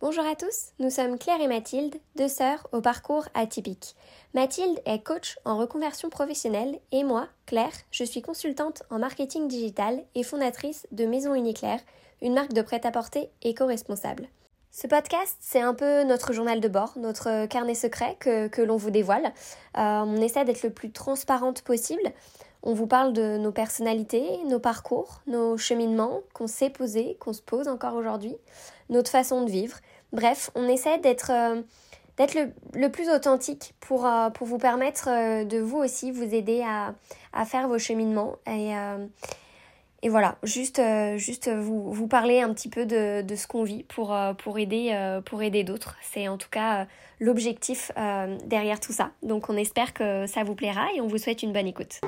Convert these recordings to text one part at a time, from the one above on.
Bonjour à tous, nous sommes Claire et Mathilde, deux sœurs au parcours atypique. Mathilde est coach en reconversion professionnelle et moi, Claire, je suis consultante en marketing digital et fondatrice de Maison Uniclaire, une marque de prêt-à-porter éco-responsable. Ce podcast, c'est un peu notre journal de bord, notre carnet secret que, l'on vous dévoile. Euh, on essaie d'être le plus transparente possible. On vous parle de nos personnalités, nos parcours, nos cheminements qu'on s'est posés, qu'on se pose encore aujourd'hui, notre façon de vivre. Bref, on essaie d'être euh, d'être le, plus authentique pour, euh, pour vous permettre euh, de vous aussi vous aider à, à faire vos cheminements et, et voilà, juste, juste vous, vous parler un petit peu de, de ce qu'on vit pour, pour aider, pour aider d'autres. C'est en tout cas l'objectif derrière tout ça. Donc on espère que ça vous plaira et on vous souhaite une bonne écoute.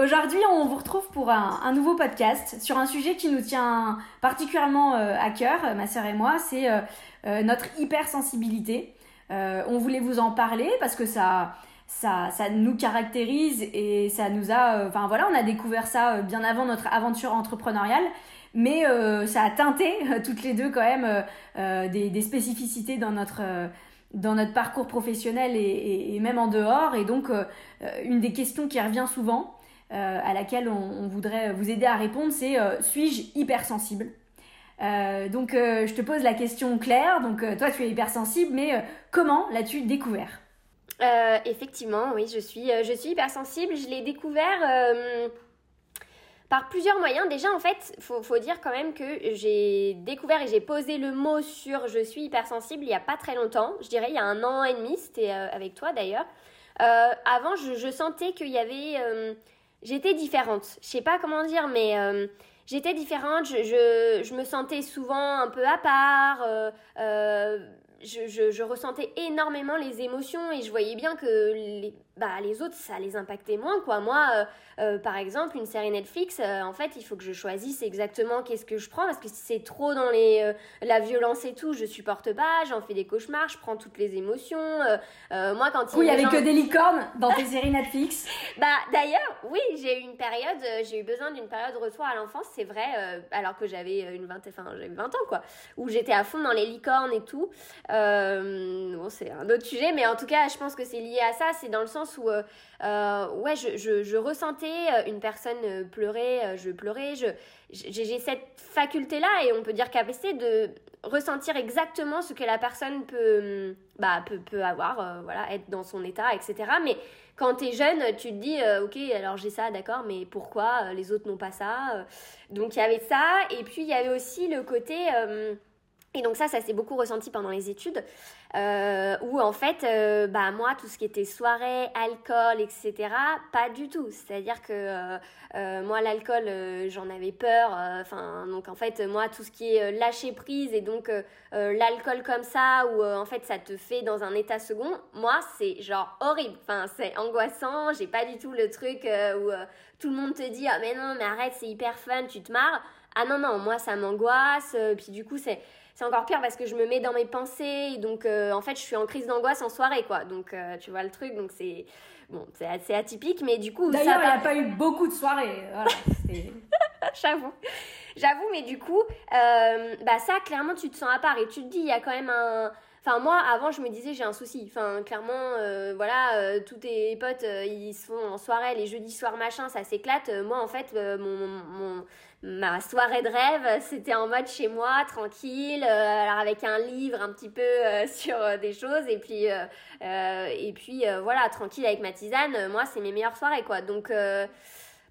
Aujourd'hui, on vous retrouve pour un, nouveau podcast sur un sujet qui nous tient particulièrement euh, à cœur, ma sœur et moi, c'est euh, euh, notre hypersensibilité. on voulait vous en parler parce que ça, ça, ça nous caractérise et ça nous a, enfin voilà, on a découvert ça bien avant notre aventure entrepreneuriale mais ça a teinté toutes les deux quand même des, spécificités dans notre dans notre parcours professionnel et, même en dehors. Et donc, une des questions qui revient souvent, euh, à laquelle on, voudrait vous aider à répondre, c'est euh, suis-je hypersensible? Euh, donc je te pose la question claire, donc toi tu es hypersensible, mais comment l'as-tu découvert? Effectivement, oui, je suis, je suis hypersensible. Je l'ai découvert par plusieurs moyens. Déjà, en fait, faut, faut dire quand même que j'ai découvert et j'ai posé le mot sur je suis hypersensible il n'y a pas très longtemps. Je dirais il y a un an et demi, c'était avec toi d'ailleurs. avant, je sentais qu'il y avait j'étais différente. Je sais pas comment dire, mais euh, j'étais différente. Je, je, je, me sentais souvent un peu à part. Euh, euh, je, je, je, ressentais énormément les émotions et je voyais bien que les, bah, les autres, ça les impactait moins. Quoi. Moi, euh, euh, par exemple, une série Netflix, euh, en fait, il faut que je choisisse exactement qu'est-ce que je prends parce que si c'est trop dans les, la violence et tout, je supporte pas, j'en fais des cauchemars, je prends toutes les émotions. moi, quand il, il y avait que des licornes dans tes séries Netflix. bah, d'ailleurs, oui, j'ai eu une période, j'ai eu besoin d'une période de retour à l'enfance, c'est vrai, alors que j'avais une vingtaine, enfin, j'avais 20 ans, quoi, où j'étais à fond dans les licornes et tout. bon, c'est un autre sujet, mais en tout cas, je pense que c'est lié à ça, c'est dans le sens où euh, euh, ouais, je, ressentais euh, une personne pleurer, je pleurais, j'ai cette faculté-là et on peut dire capacité de ressentir exactement ce que la personne peut, bah, peut, peut avoir, voilà, être dans son état, etc. Mais quand tu es jeune, tu te dis, ok, alors j'ai ça, d'accord, mais pourquoi les autres n'ont pas ça Donc il y avait ça, et puis il y avait aussi le côté... Et donc ça, ça s'est beaucoup ressenti pendant les études, euh, où en fait, euh, bah moi, tout ce qui était soirée, alcool, etc., pas du tout. C'est-à-dire que euh, moi, l'alcool, j'en avais peur. Enfin, donc en fait, moi, tout ce qui est lâcher prise et donc l'alcool comme ça, où en fait, ça te fait dans un état second, moi, c'est genre horrible. Enfin, c'est angoissant. J'ai pas du tout le truc où tout le monde te dit ah mais non, mais arrête, c'est hyper fun, tu te marres. Ah non non, moi, ça m'angoisse. puis du coup, c'est c'est encore pire parce que je me mets dans mes pensées. donc, euh, en fait, je suis en crise d'angoisse en soirée, quoi. Donc, euh, tu vois le truc. Donc, c'est bon, c'est assez atypique, mais du coup. D'ailleurs, il n'y a pas eu beaucoup de soirées. Voilà, J'avoue. J'avoue, mais du coup, euh, bah ça, clairement, tu te sens à part et tu te dis, il y a quand même un. Enfin, moi, avant, je me disais, j'ai un souci. Enfin, clairement, voilà, tous tes potes, ils se font en soirée, les jeudis soirs, machin, ça s'éclate. moi, en fait, mon, mon, ma soirée de rêve, c'était en mode chez moi, tranquille, euh, alors avec un livre un petit peu euh, sur euh, des choses et puis et puis voilà, tranquille avec ma tisane. Moi, c'est mes meilleures soirées quoi. Donc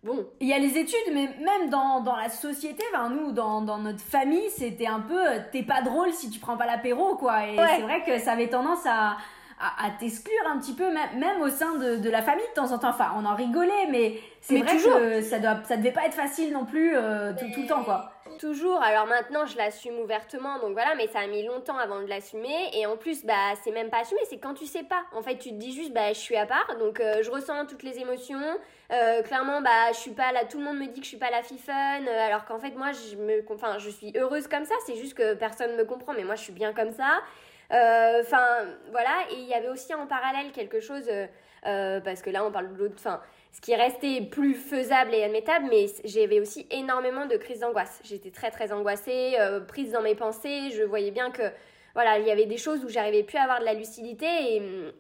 bon, il y a les études, mais même dans, dans la société, enfin, nous, dans, dans notre famille, c'était un peu, t'es pas drôle si tu prends pas l'apéro, quoi. Et c'est vrai que ça avait tendance à, à, t'exclure un petit peu, même, au sein de, de, la famille de temps en temps. Enfin, on en rigolait, mais c'est vrai que ça, doit, ça devait pas être facile non plus euh, tout, le temps, quoi. Toujours. Alors maintenant, je l'assume ouvertement, donc voilà, mais ça a mis longtemps avant de l'assumer. Et en plus, bah, c'est même pas assumé, c'est quand tu sais pas. En fait, tu te dis juste, bah, je suis à part, donc euh, je ressens toutes les émotions. Euh, clairement, bah, je suis pas là. Tout le monde me dit que je suis pas la fille fun, alors qu'en fait, moi, je me, enfin, je suis heureuse comme ça. C'est juste que personne me comprend, mais moi, je suis bien comme ça. Euh, enfin, voilà. Et il y avait aussi en parallèle quelque chose, euh, euh, parce que là, on parle de l'autre. Ce qui restait plus faisable et admettable, mais j'avais aussi énormément de crises d'angoisse. J'étais très très angoissée, prise dans mes pensées, je voyais bien que voilà, il y avait des choses où j'arrivais plus à avoir de la lucidité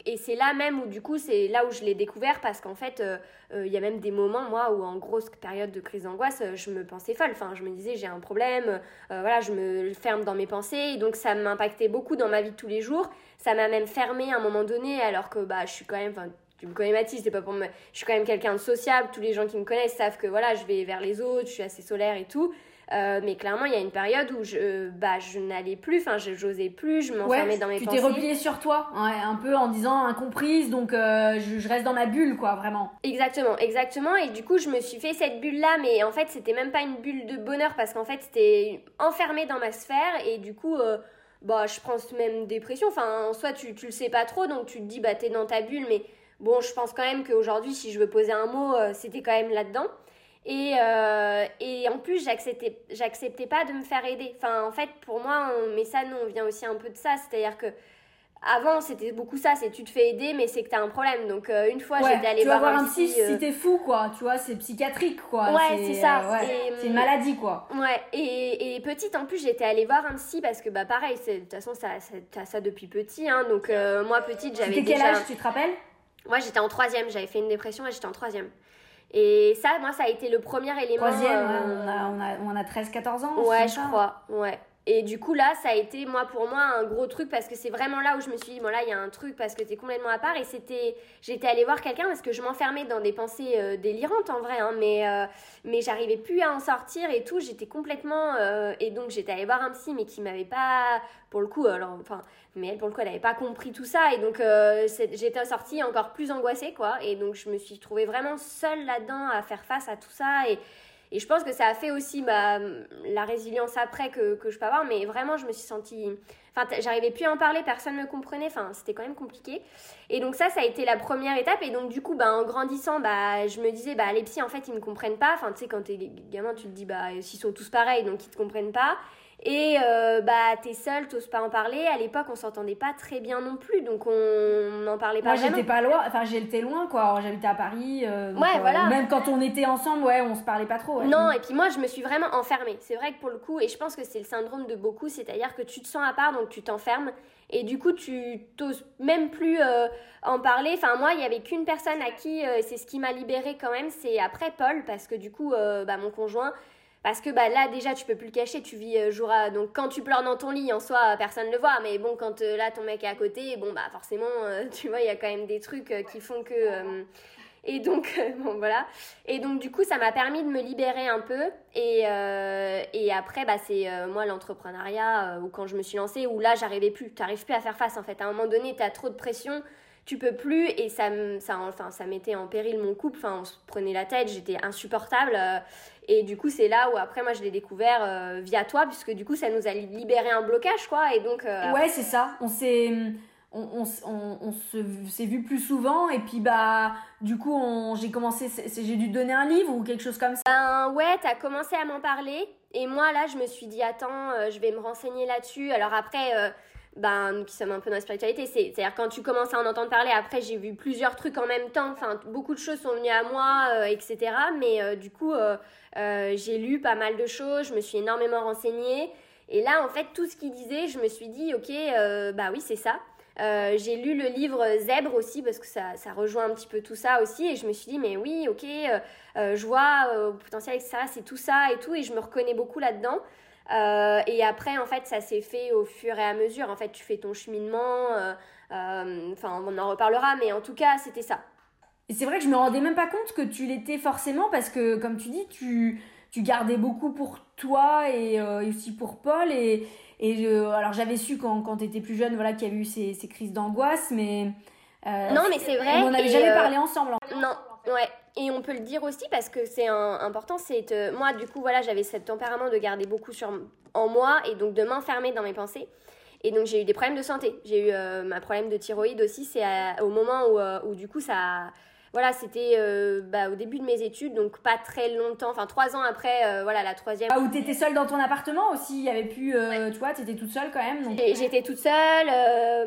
et, c'est là même où du coup c'est là où je l'ai découvert parce qu'en fait euh, euh, il y a même des moments moi où en grosse période de crise d'angoisse je me pensais folle, enfin je me disais j'ai un problème, voilà je me ferme dans mes pensées et donc ça m'impactait beaucoup dans ma vie de tous les jours, ça m'a même fermé à un moment donné alors que bah je suis quand même tu me connais Mathis, c'est pas pour me... Je suis quand même quelqu'un de sociable, tous les gens qui me connaissent savent que voilà, je vais vers les autres, je suis assez solaire et tout. Euh, mais clairement, il y a une période où je, bah, je n'allais plus, enfin, je n'osais plus, je m'enfermais dans mes tu pensées. Tu t'es repliée sur toi, un peu en disant incomprise, donc euh, je, reste dans ma bulle, quoi, vraiment. Exactement, exactement. Et du coup, je me suis fait cette bulle-là, mais en fait, c'était même pas une bulle de bonheur parce qu'en fait, c'était enfermé dans ma sphère et du coup. Euh, bah, je pense même dépression. Enfin, en soi, tu, tu le sais pas trop, donc tu te dis, bah, t'es dans ta bulle, mais Bon, je pense quand même qu'aujourd'hui, si je veux poser un mot, euh, c'était quand même là-dedans. Et, euh, et en plus, j'acceptais, j'acceptais pas de me faire aider. Enfin, en fait, pour moi, mais ça, nous, on vient aussi un peu de ça. C'est-à-dire que avant, c'était beaucoup ça, c'est tu te fais aider, mais c'est que t'as un problème. Donc, euh, une fois, j'étais allée tu voir, voir un psy. si t'es fou, quoi. Tu vois, c'est psychiatrique, quoi. Ouais, c'est ça. c'est une maladie, quoi. Ouais, et, et petite, en plus, j'étais allée voir un psy parce que, bah, pareil, de toute façon, ça, t'as ça depuis petit. Hein, donc, moi, petite, j'avais déjà... quel âge, tu te rappelles? Moi, j'étais en troisième, j'avais fait une dépression et j'étais en troisième. Et ça, moi, ça a été le premier élément. Troisième, euh, on a, on a, on a 13-14 ans. Ouais, je crois, ouais. Et du coup, là, ça a été, moi, pour moi, un gros truc parce que c'est vraiment là où je me suis dit, bon, là, il y a un truc parce que t'es complètement à part. Et c'était, j'étais allée voir quelqu'un parce que je m'enfermais dans des pensées euh, délirantes en vrai, hein, mais, euh, mais j'arrivais plus à en sortir et tout. J'étais complètement. Euh, et donc, j'étais allée voir un psy, mais qui m'avait pas, pour le coup, alors, enfin, mais elle, pour le coup, elle pas compris tout ça. Et donc, j'étais sortie encore plus angoissée, quoi. Et donc, je me suis trouvée vraiment seule là-dedans à faire face à tout ça. Et et je pense que ça a fait aussi bah, la résilience après que, que, je peux avoir, mais vraiment, je me suis sentie. Enfin, j'arrivais plus à en parler, personne ne me comprenait, enfin, c'était quand même compliqué. Et donc, ça, ça a été la première étape. Et donc, du coup, bah, en grandissant, bah, je me disais, bah, les psys, en fait, ils me comprennent pas. Enfin, tu sais, quand t'es gamin, tu te dis, bah, s'ils sont tous pareils, donc ils te comprennent pas. Et euh, bah, t'es seule, t'oses pas en parler. À l'époque, on s'entendait pas très bien non plus, donc on n'en parlait pas Moi, j'étais pas loin, enfin, j'étais loin, quoi. J'habitais à Paris. Euh, ouais, euh, voilà. Même quand on était ensemble, ouais, on se parlait pas trop. Non, et puis moi, je me suis vraiment enfermée. C'est vrai que pour le coup, et je pense que c'est le syndrome de beaucoup, c'est-à-dire que tu te sens à part, donc tu t'enfermes. Et du coup, tu t'oses même plus en parler. Enfin, moi, il y avait qu'une personne à qui, c'est ce qui m'a libérée quand même, c'est après Paul, parce que du coup, bah, mon conjoint, parce que bah, là, déjà, tu peux plus le cacher, tu vis euh, jour à. Donc, quand tu pleures dans ton lit, en soi, personne ne le voit. Mais bon, quand euh, là, ton mec est à côté, bon, bah, forcément, euh, tu vois, il y a quand même des trucs qui font que. et donc, bon, voilà. Et donc, du coup, ça m'a permis de me libérer un peu. Et, et après, bah, c'est moi l'entrepreneuriat, ou quand je me suis lancée, où là, j'arrivais plus. Tu n'arrives plus à faire face, en fait. À un moment donné, tu as trop de pression tu peux plus et ça ça enfin ça mettait en péril mon couple enfin on se prenait la tête j'étais insupportable et du coup, c'est là où après, moi, je l'ai découvert euh, via toi, puisque du coup, ça nous a libéré un blocage, quoi. Et donc. Euh, ouais, c'est ça. On s'est. On, on, on, s'est vu plus souvent et puis bah du coup j'ai commencé j'ai dû te donner un livre ou quelque chose comme ça ben ouais t'as commencé à m'en parler et moi là je me suis dit attends euh, je vais me renseigner là-dessus alors après ben, qui sommes un peu dans la spiritualité, c'est-à-dire quand tu commences à en entendre parler, après j'ai vu plusieurs trucs en même temps, enfin beaucoup de choses sont venues à moi, euh, etc. Mais euh, du coup, euh, j'ai lu pas mal de choses, je me suis énormément renseignée. Et là, en fait, tout ce qu'il disait, je me suis dit, ok, bah oui, c'est ça. j'ai lu le livre Zèbre aussi, parce que ça, ça, rejoint un petit peu tout ça aussi. Et je me suis dit, mais oui, ok, je vois au potentiel, etc. C'est tout ça et tout. Et je me reconnais beaucoup là-dedans. Euh, et après, en fait, ça s'est fait au fur et à mesure. En fait, tu fais ton cheminement. Euh, euh, enfin, on en reparlera, mais en tout cas, c'était ça. Et c'est vrai que je me rendais même pas compte que tu l'étais forcément parce que, comme tu dis, tu, tu gardais beaucoup pour toi et aussi pour Paul. Et, et alors, j'avais su quand, quand tu étais plus jeune voilà, qu'il y avait eu ces, ces crises d'angoisse, mais. non, mais c'est vrai. On n'avait jamais parlé ensemble. Non, ouais. Et on peut le dire aussi parce que c'est important, c'est moi du coup voilà j'avais ce tempérament de garder beaucoup sur, en moi et donc de m'enfermer dans mes pensées. Et donc j'ai eu des problèmes de santé. J'ai eu euh, ma problème de thyroïde aussi, c'est au moment où, euh, où, du coup ça voilà, c'était euh, bah, au début de mes études, donc pas très longtemps, enfin trois ans après, euh, voilà, la troisième. Ah, où t'étais seule dans ton appartement aussi, il y avait plus, euh, tu vois, t'étais toute seule quand même. Donc... J'étais toute seule,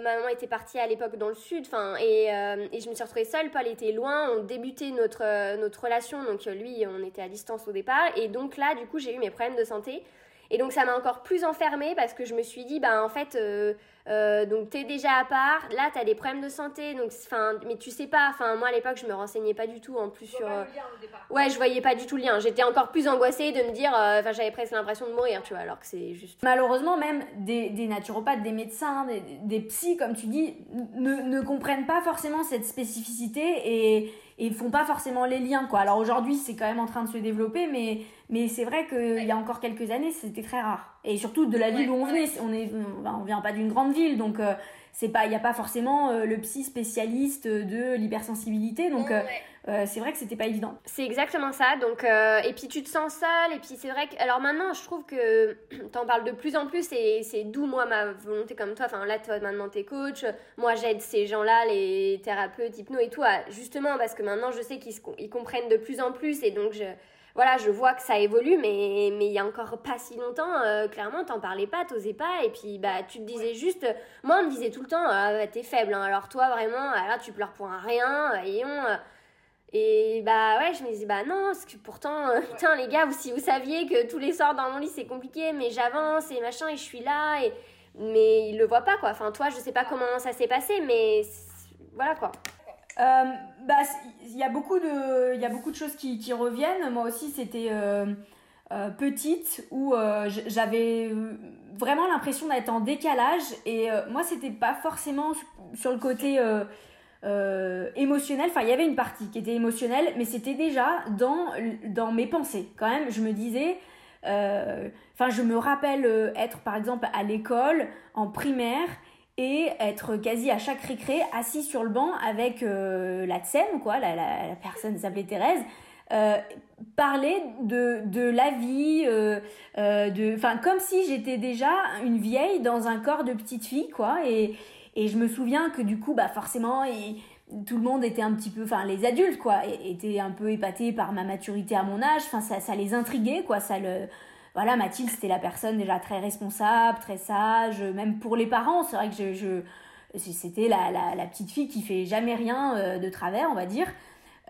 ma maman était partie à l'époque dans le sud, enfin, et, et, je me suis retrouvée seule, Paul était loin, on débutait notre, notre relation, donc lui, on était à distance au départ, et donc là, du coup, j'ai eu mes problèmes de santé. Et donc ça m'a encore plus enfermée parce que je me suis dit, bah en fait, euh, euh, donc t'es déjà à part, là t'as des problèmes de santé, donc enfin, mais tu sais pas, enfin moi à l'époque je me renseignais pas du tout en plus sur. Pas le lien au départ. Ouais, je voyais pas du tout le lien. J'étais encore plus angoissée de me dire, euh, enfin j'avais presque l'impression de mourir, tu vois, alors que c'est juste. Malheureusement même des, des naturopathes, des médecins, des, des psys comme tu dis, ne, ne comprennent pas forcément cette spécificité et et font pas forcément les liens quoi. Alors aujourd'hui c'est quand même en train de se développer mais mais c'est vrai qu'il y a encore quelques années c'était très rare et surtout de la ville où on venait on est on vient pas d'une grande ville donc euh, c'est pas il y a pas forcément euh, le psy spécialiste de l'hypersensibilité donc euh, euh, c'est vrai que c'était pas évident. C'est exactement ça donc et puis tu te sens seule et puis c'est vrai que alors maintenant je trouve que t'en parles de plus en plus et c'est d'où moi ma volonté comme toi enfin là toi maintenant t'es coach moi j'aide ces gens là les thérapeutes hypno et tout justement parce que maintenant je sais qu'ils comprennent de plus en plus et donc je voilà, je vois que ça évolue, mais mais il y a encore pas si longtemps, euh, clairement, t'en parlais pas, t'osais pas, et puis bah tu te disais juste, moi on me disait tout le temps, ah, bah, t'es faible, hein. alors toi vraiment, ah, là tu pleures pour un rien, voyons. Euh. Et bah ouais, je me disais bah non, parce que pourtant, euh, putain les gars, vous, si vous saviez que tous les soirs dans mon lit c'est compliqué, mais j'avance et machin, et je suis là, et mais il le voit pas quoi. Enfin toi, je sais pas comment ça s'est passé, mais voilà quoi. Euh, bah, il y a beaucoup de, il y a beaucoup de choses qui, reviennent. Moi aussi, c'était euh, euh, petite où j'avais vraiment l'impression d'être en décalage et moi, c'était pas forcément sur le côté émotionnel. Enfin, il y avait une partie qui était émotionnelle, mais c'était déjà dans dans mes pensées. Quand même, je me disais. Enfin, je me rappelle être par exemple à l'école en primaire et être quasi à chaque récré assis sur le banc avec euh, la tsem, quoi, la, personne s'appelait Thérèse, euh, parler de, de la vie, euh, de, enfin comme si j'étais déjà une vieille dans un corps de petite fille, quoi, et, et je me souviens que du coup, bah forcément, et, tout le monde était un petit peu, enfin les adultes, quoi, étaient un peu épatés par ma maturité à mon âge, enfin ça, ça les intriguait, quoi, ça le voilà, Mathilde, c'était la personne déjà très responsable, très sage, même pour les parents. C'est vrai que je, je c'était la, la, petite fille qui fait jamais rien euh, de travers, on va dire.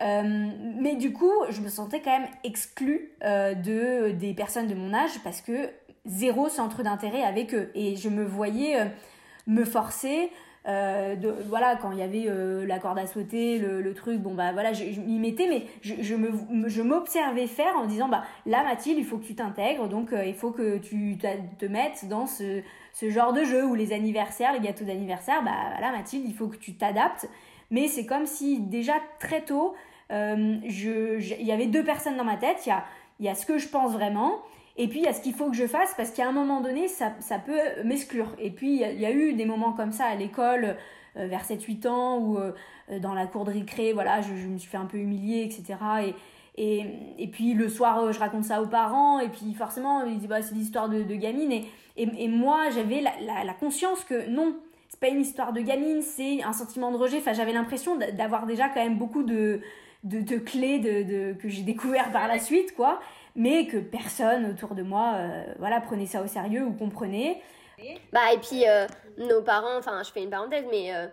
Euh, mais du coup, je me sentais quand même exclue euh, de, des personnes de mon âge parce que zéro centre d'intérêt avec eux. Et je me voyais me forcer euh, de, voilà, quand il y avait euh, la corde à sauter, le, truc, bon bah voilà, je, m'y mettais, mais je, je, m'observais faire en disant, bah là Mathilde, il faut que tu t'intègres, donc euh, il faut que tu te mettes dans ce, ce genre de jeu, où les anniversaires, les gâteaux d'anniversaire, bah voilà Mathilde, il faut que tu t'adaptes. Mais c'est comme si déjà très tôt, il y avait deux personnes dans ma tête, il y a, y a ce que je pense vraiment, et puis, il y a ce qu'il faut que je fasse parce qu'à un moment donné, ça, ça peut m'exclure. Et puis, il y, a eu des moments comme ça à l'école, euh, vers 7-8 ans, ou euh, dans la cour de récré, voilà, je, me suis fait un peu humilier, etc. Et, et, et, puis, le soir, euh, je raconte ça aux parents, et puis forcément, ils disent, bah, c'est l'histoire de, de, gamine. Et, et, moi, j'avais la, la, conscience que non, c'est pas une histoire de gamine, c'est un sentiment de rejet. Enfin, j'avais l'impression d'avoir déjà quand même beaucoup de, de, de clés de, de, que j'ai découvert par la suite, quoi mais que personne autour de moi euh, voilà, prenait ça au sérieux ou comprenait. Bah, et puis, euh, nos parents, enfin, je fais une parenthèse, mais euh,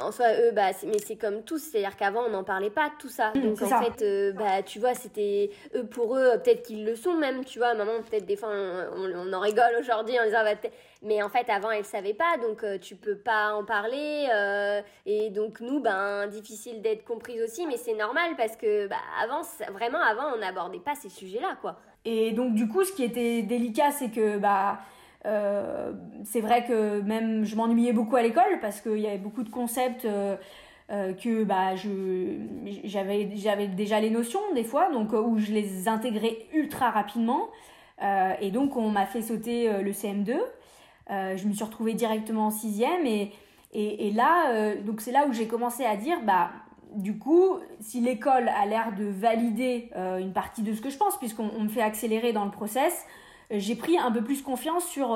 en soi, eux, bah, mais c'est comme tous, c'est-à-dire qu'avant, on n'en parlait pas de tout ça. Mmh, Donc, en fait, bah, tu vois, c'était eux pour eux, peut-être qu'ils le sont même, tu vois. Maman, peut-être des fois, on, on, en rigole aujourd'hui en disant, bah, mais en fait, avant, elle savait pas, donc euh, tu peux pas en parler. Euh, et donc, nous, ben, difficile d'être comprise aussi, mais c'est normal parce que, bah, avant, vraiment, avant, on n'abordait pas ces sujets-là, quoi. Et donc, du coup, ce qui était délicat, c'est que, bah, euh, c'est vrai que même je m'ennuyais beaucoup à l'école parce qu'il y avait beaucoup de concepts que bah, j'avais, j'avais déjà les notions des fois, donc où je les intégrais ultra rapidement. et donc, on m'a fait sauter le CM2. Euh, je me suis retrouvée directement en sixième et, et, là, euh, donc c'est là où j'ai commencé à dire, bah, du coup, si l'école a l'air de valider euh, une partie de ce que je pense, puisqu'on me fait accélérer dans le process, j'ai pris un peu plus confiance sur,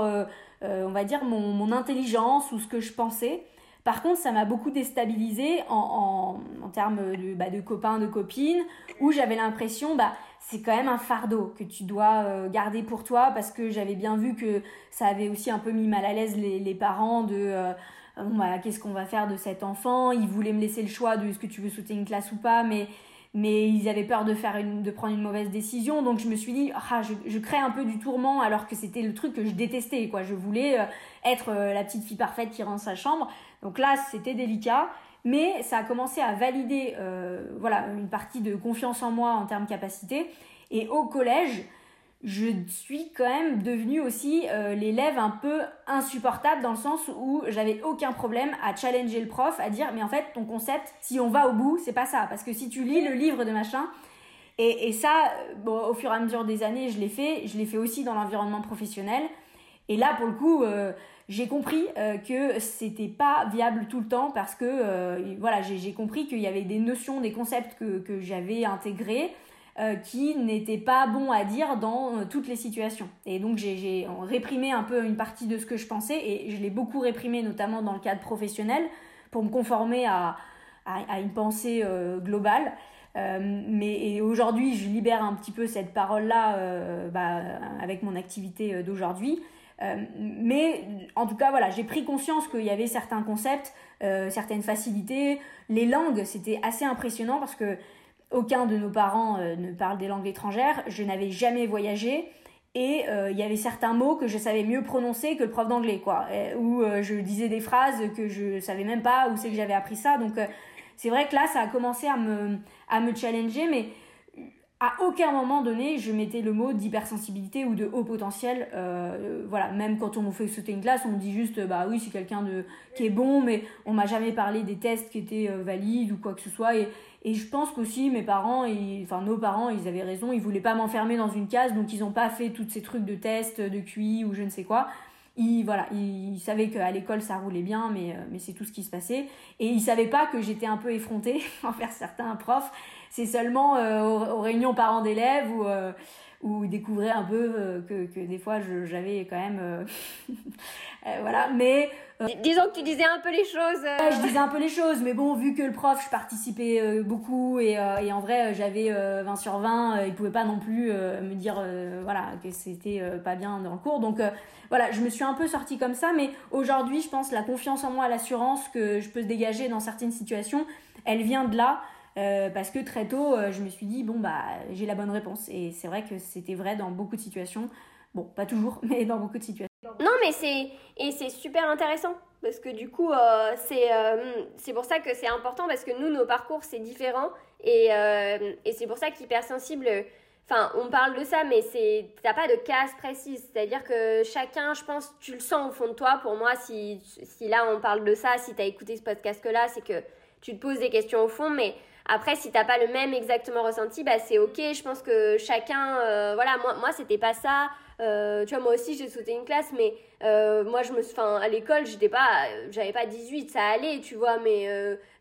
on va dire, mon, intelligence ou ce que je pensais. Par contre, ça m'a beaucoup déstabilisée en, en, termes de, bah, de, copains, de copines, où j'avais l'impression, bah, c'est quand même un fardeau que tu dois euh, garder pour toi, parce que j'avais bien vu que ça avait aussi un peu mis mal à l'aise les, parents de... Euh, bah, qu'est-ce qu'on va faire de cet enfant? Ils voulaient me laisser le choix de est-ce que tu veux sauter une classe ou pas, mais mais ils avaient peur de faire une, de prendre une mauvaise décision. Donc je me suis dit ah je, je crée un peu du tourment alors que c'était le truc que je détestais quoi. Je voulais euh, être la petite fille parfaite qui rentre sa chambre. Donc là, c'était délicat, mais ça a commencé à valider euh, voilà, une partie de confiance en moi en termes capacité. Et au collège, je suis quand même devenue aussi euh, l'élève un peu insupportable dans le sens où j'avais aucun problème à challenger le prof, à dire mais en fait ton concept, si on va au bout, c'est pas ça. Parce que si tu lis le livre de machin, et, et ça, bon, au fur et à mesure des années, je l'ai fait, je l'ai fait aussi dans l'environnement professionnel. Et là, pour le coup, euh, j'ai compris euh, que c'était pas viable tout le temps parce que euh, voilà, j'ai compris qu'il y avait des notions, des concepts que, que j'avais intégrés euh, qui n'étaient pas bons à dire dans toutes les situations. Et donc j'ai réprimé un peu une partie de ce que je pensais et je l'ai beaucoup réprimé notamment dans le cadre professionnel pour me conformer à, à, à une pensée globale. mais aujourd'hui, je libère un petit peu cette parole-là bah, avec mon activité d'aujourd'hui. Euh, mais en tout cas, voilà, j'ai pris conscience qu'il y avait certains concepts, euh, certaines facilités. Les langues, c'était assez impressionnant parce que aucun de nos parents euh, ne parle des langues étrangères. Je n'avais jamais voyagé et il y avait certains mots que je savais mieux prononcer que le prof d'anglais, quoi. Où je disais des phrases que je savais même pas où c'est que j'avais appris ça. Donc c'est vrai que là, ça a commencé à me, à me challenger, mais à aucun moment donné, je mettais le mot d'hypersensibilité ou de haut potentiel. Euh, voilà, même quand on me fait sauter une classe, on me dit juste, bah oui, c'est quelqu'un de qui est bon, mais on m'a jamais parlé des tests qui étaient euh, valides ou quoi que ce soit. Et, je pense qu'aussi mes parents, enfin nos parents, ils avaient raison, ils voulaient pas m'enfermer dans une case, donc ils n'ont pas fait tous ces trucs de tests, de QI ou je ne sais quoi. Ils, voilà, ils savaient qu'à l'école ça roulait bien, mais, euh, mais c'est tout ce qui se passait. Et ils savaient pas que j'étais un peu effrontée envers certains profs c'est seulement euh, aux, réunions parents d'élèves ou euh, ou découvrir un peu euh, que, que, des fois j'avais quand même voilà. Mais disons que tu disais un peu les choses je disais un peu les choses mais bon vu que le prof je participais beaucoup et, et en vrai j'avais 20 sur 20 il pouvait pas non plus me dire voilà que c'était pas bien dans le cours. Donc voilà je me suis un peu sortie comme ça mais aujourd'hui je pense la confiance en moi l'assurance que je peux se dégager dans certaines situations elle vient de là euh, parce que très tôt, euh, je me suis dit, bon, bah, j'ai la bonne réponse. Et c'est vrai que c'était vrai dans beaucoup de situations. Bon, pas toujours, mais dans beaucoup de situations. Non, mais c'est et c'est super intéressant parce que du coup, euh, c'est c'est pour ça que c'est important parce que nous, nos parcours, c'est différent et, et c'est pour ça qu'hypersensible. Enfin, on parle de ça, mais c'est t'as pas de case précise. C'est-à-dire que chacun, je pense, tu le sens au fond de toi. Pour moi, si, si là on parle de ça, si tu as écouté ce podcast-là, c'est que tu te poses des questions au fond, mais après, si t'as pas le même exactement ressenti, bah c'est ok. Je pense que chacun, euh, voilà, moi, moi c'était pas ça. Euh, tu vois, moi aussi j'ai sauté une classe, mais euh, moi je me, enfin, à l'école j'étais pas, j'avais pas 18, ça allait, tu vois, mais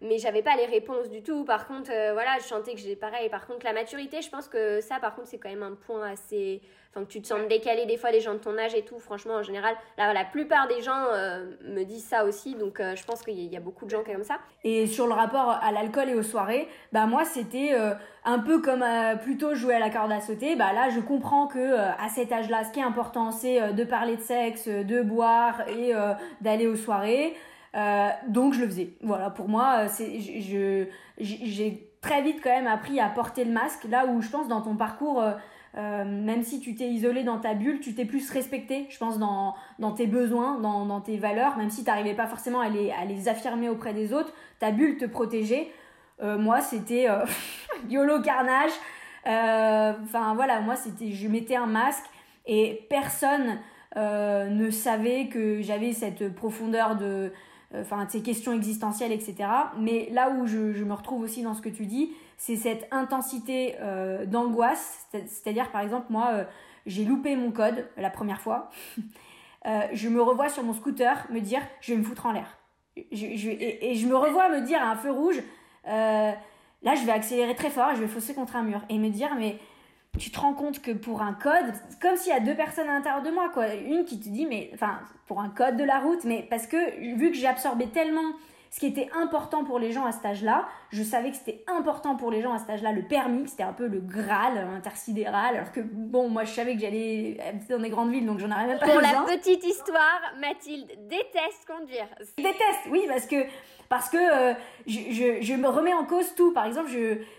mais j'avais pas les réponses du tout. Par contre, voilà, je sentais que j'ai pareil. Par contre, la maturité, je pense que ça, par contre, c'est quand même un point assez enfin que tu te sens décalé des fois les gens de ton âge et tout franchement en général la, la plupart des gens euh, me disent ça aussi donc euh, je pense qu'il y, a beaucoup de gens comme ça. Et sur le rapport à l'alcool et aux soirées bah moi c'était euh, un peu comme plutôt jouer à la corde à sauter. Bah là je comprends que à cet âge là ce qui est important c'est de parler de sexe de boire et d'aller aux soirées. Donc je le faisais. Voilà pour moi c'est je j'ai très vite quand même appris à porter le masque. Là où je pense dans ton parcours euh, même si tu t'es isolé dans ta bulle, tu t'es plus respecté, je pense, dans, tes besoins, dans, tes valeurs, même si tu n'arrivais pas forcément à les, affirmer auprès des autres, ta bulle te protégeait. Euh, moi, c'était euh, YOLO carnage. Enfin, voilà, moi, c'était, je mettais un masque et personne ne savait que j'avais cette profondeur de, enfin, ces questions existentielles, etc. Mais là où je, me retrouve aussi dans ce que tu dis, c'est cette intensité euh, d'angoisse. C'est-à-dire, par exemple, moi, euh, j'ai loupé mon code la première fois. Euh, je me revois sur mon scooter me dire, je vais me foutre en l'air. et, je me revois me dire à un feu rouge, là, je vais accélérer très fort je vais fausser contre un mur. Et me dire, mais tu te rends compte que pour un code, comme s'il y a deux personnes à l'intérieur de moi, quoi. Une qui te dit, mais, enfin, pour un code de la route, mais parce que vu que j'ai absorbé tellement ce qui était important pour les gens à cet âge-là, je savais que c'était important pour les gens à cet âge-là, le permis, c'était un peu le Graal intersidéral, alors que bon, moi je savais que j'allais dans des grandes villes, donc j'en avais même pas Pour besoin. la petite histoire, Mathilde déteste conduire. Déteste, oui, parce que parce que euh, je, je, je, me remets en cause tout. Par exemple,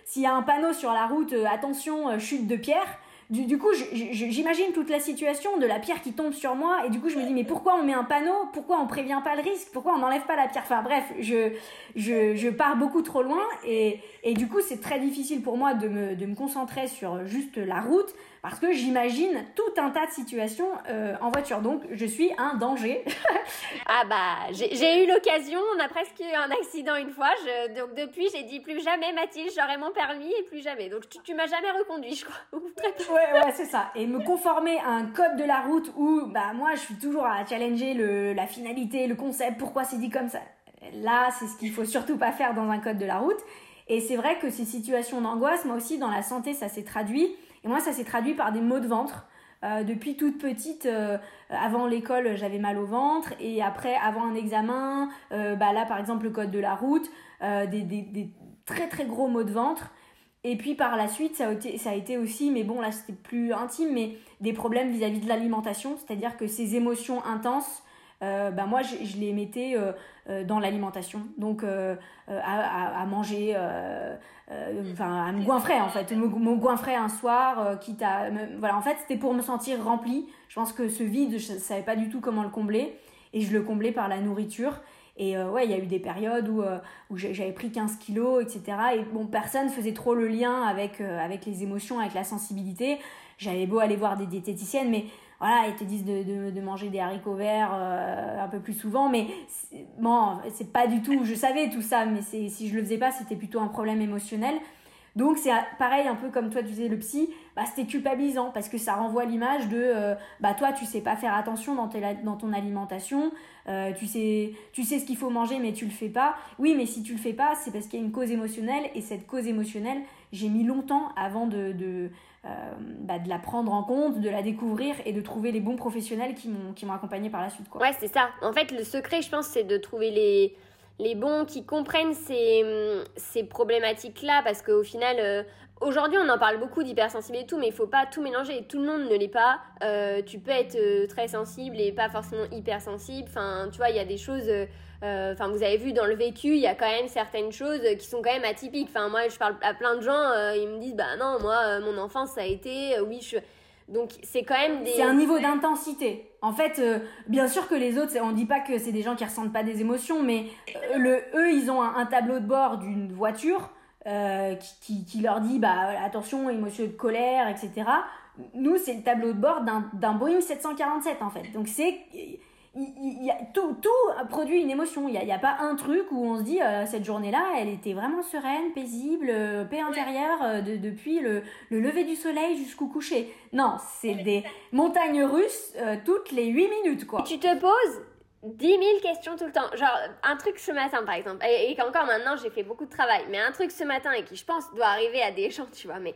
s'il y a un panneau sur la route, euh, attention, euh, chute de pierre, du, coup, j'imagine toute la situation de la pierre qui tombe sur moi, et du coup, je me dis, mais pourquoi on met un panneau? Pourquoi on prévient pas le risque? Pourquoi on n'enlève pas la pierre? Enfin bref, je, pars beaucoup trop loin, et, du coup, c'est très difficile pour moi de me concentrer sur juste la route, parce que j'imagine tout un tas de situations euh, en voiture. Donc, je suis un danger. ah bah, j'ai eu l'occasion, on a presque eu un accident une fois, je, donc depuis, j'ai dit plus jamais, Mathilde, j'aurai mon permis et plus jamais. Donc, tu, tu m'as jamais reconduit, je crois. ouais, ouais, c'est ça. Et me conformer à un code de la route où, bah, moi, je suis toujours à challenger le, la finalité, le concept, pourquoi c'est dit comme ça. Là, c'est ce qu'il faut surtout pas faire dans un code de la route. Et c'est vrai que ces situations d'angoisse, moi aussi, dans la santé, ça s'est traduit. Et moi, ça s'est traduit par des maux de ventre. Euh, depuis toute petite, euh, avant l'école, j'avais mal au ventre. Et après, avant un examen, euh, bah là, par exemple, le code de la route, des, très très gros maux de ventre. Et puis par la suite, ça a été, ça a été aussi, mais bon, là, c'était plus intime, mais des problèmes vis-à-vis -vis de l'alimentation. C'est-à-dire que ces émotions intenses, bah moi je, les mettais dans l'alimentation. Donc à, à, à, manger enfin à me goinfrer en fait. Me, me goinfrer un soir quitte à voilà en fait c'était pour me sentir remplie je pense que ce vide je savais pas du tout comment le combler. Et je le comblais par la nourriture. Et euh, ouais, il y a eu des périodes où, euh, où j'avais pris 15 kilos, etc. Et bon, personne faisait trop le lien avec, euh, avec les émotions, avec la sensibilité. J'avais beau aller voir des diététiciennes, mais voilà, ils te disent de, de, manger des haricots verts un peu plus souvent. Mais bon, c'est pas du tout, je savais tout ça, mais si je le faisais pas, c'était plutôt un problème émotionnel. Donc c'est pareil, un peu comme toi tu disais le psy, bah, c'était culpabilisant parce que ça renvoie l'image de euh, bah toi tu sais pas faire attention dans, ton alimentation, euh, tu sais tu sais ce qu'il faut manger mais tu le fais pas. Oui mais si tu le fais pas c'est parce qu'il y a une cause émotionnelle et cette cause émotionnelle j'ai mis longtemps avant de, de, euh, bah, de la prendre en compte, de la découvrir et de trouver les bons professionnels qui m'ont accompagné par la suite quoi. Ouais c'est ça. En fait le secret je pense c'est de trouver les les bons qui comprennent ces, ces problématiques-là, parce qu'au final, euh, aujourd'hui, on en parle beaucoup d'hypersensibilité et tout, mais il faut pas tout mélanger. Tout le monde ne l'est pas. Euh, tu peux être euh, très sensible et pas forcément hypersensible. Enfin, tu vois, il y a des choses. Enfin, vous avez vu dans le vécu, il y a quand même certaines choses qui sont quand même atypiques. Enfin, moi, je parle à plein de gens, ils me disent, bah non, moi, mon enfance, ça a été, oui, je donc c'est quand même des... C'est un niveau d'intensité. En fait, euh, bien sûr que les autres, on dit pas que c'est des gens qui ressentent pas des émotions, mais euh, le, eux, ils ont un, un tableau de bord d'une voiture euh, qui, qui, qui, leur dit, bah attention, émotion de colère, etc. Nous, c'est le tableau de bord d'un Boeing 747, en fait. Donc c'est il, y a, tout, tout produit une émotion. Il n'y a, y a, pas un truc où on se dit euh, cette journée-là, elle était vraiment sereine, paisible, euh, paix intérieure euh, de, depuis le, le, lever du soleil jusqu'au coucher. Non, c'est des montagnes russes toutes les 8 minutes, quoi. Tu te poses 10 000 questions tout le temps. Genre, un truc ce matin, par exemple, et, et qu'encore maintenant, j'ai fait beaucoup de travail, mais un truc ce matin et qui, je pense, doit arriver à des gens, tu vois, mais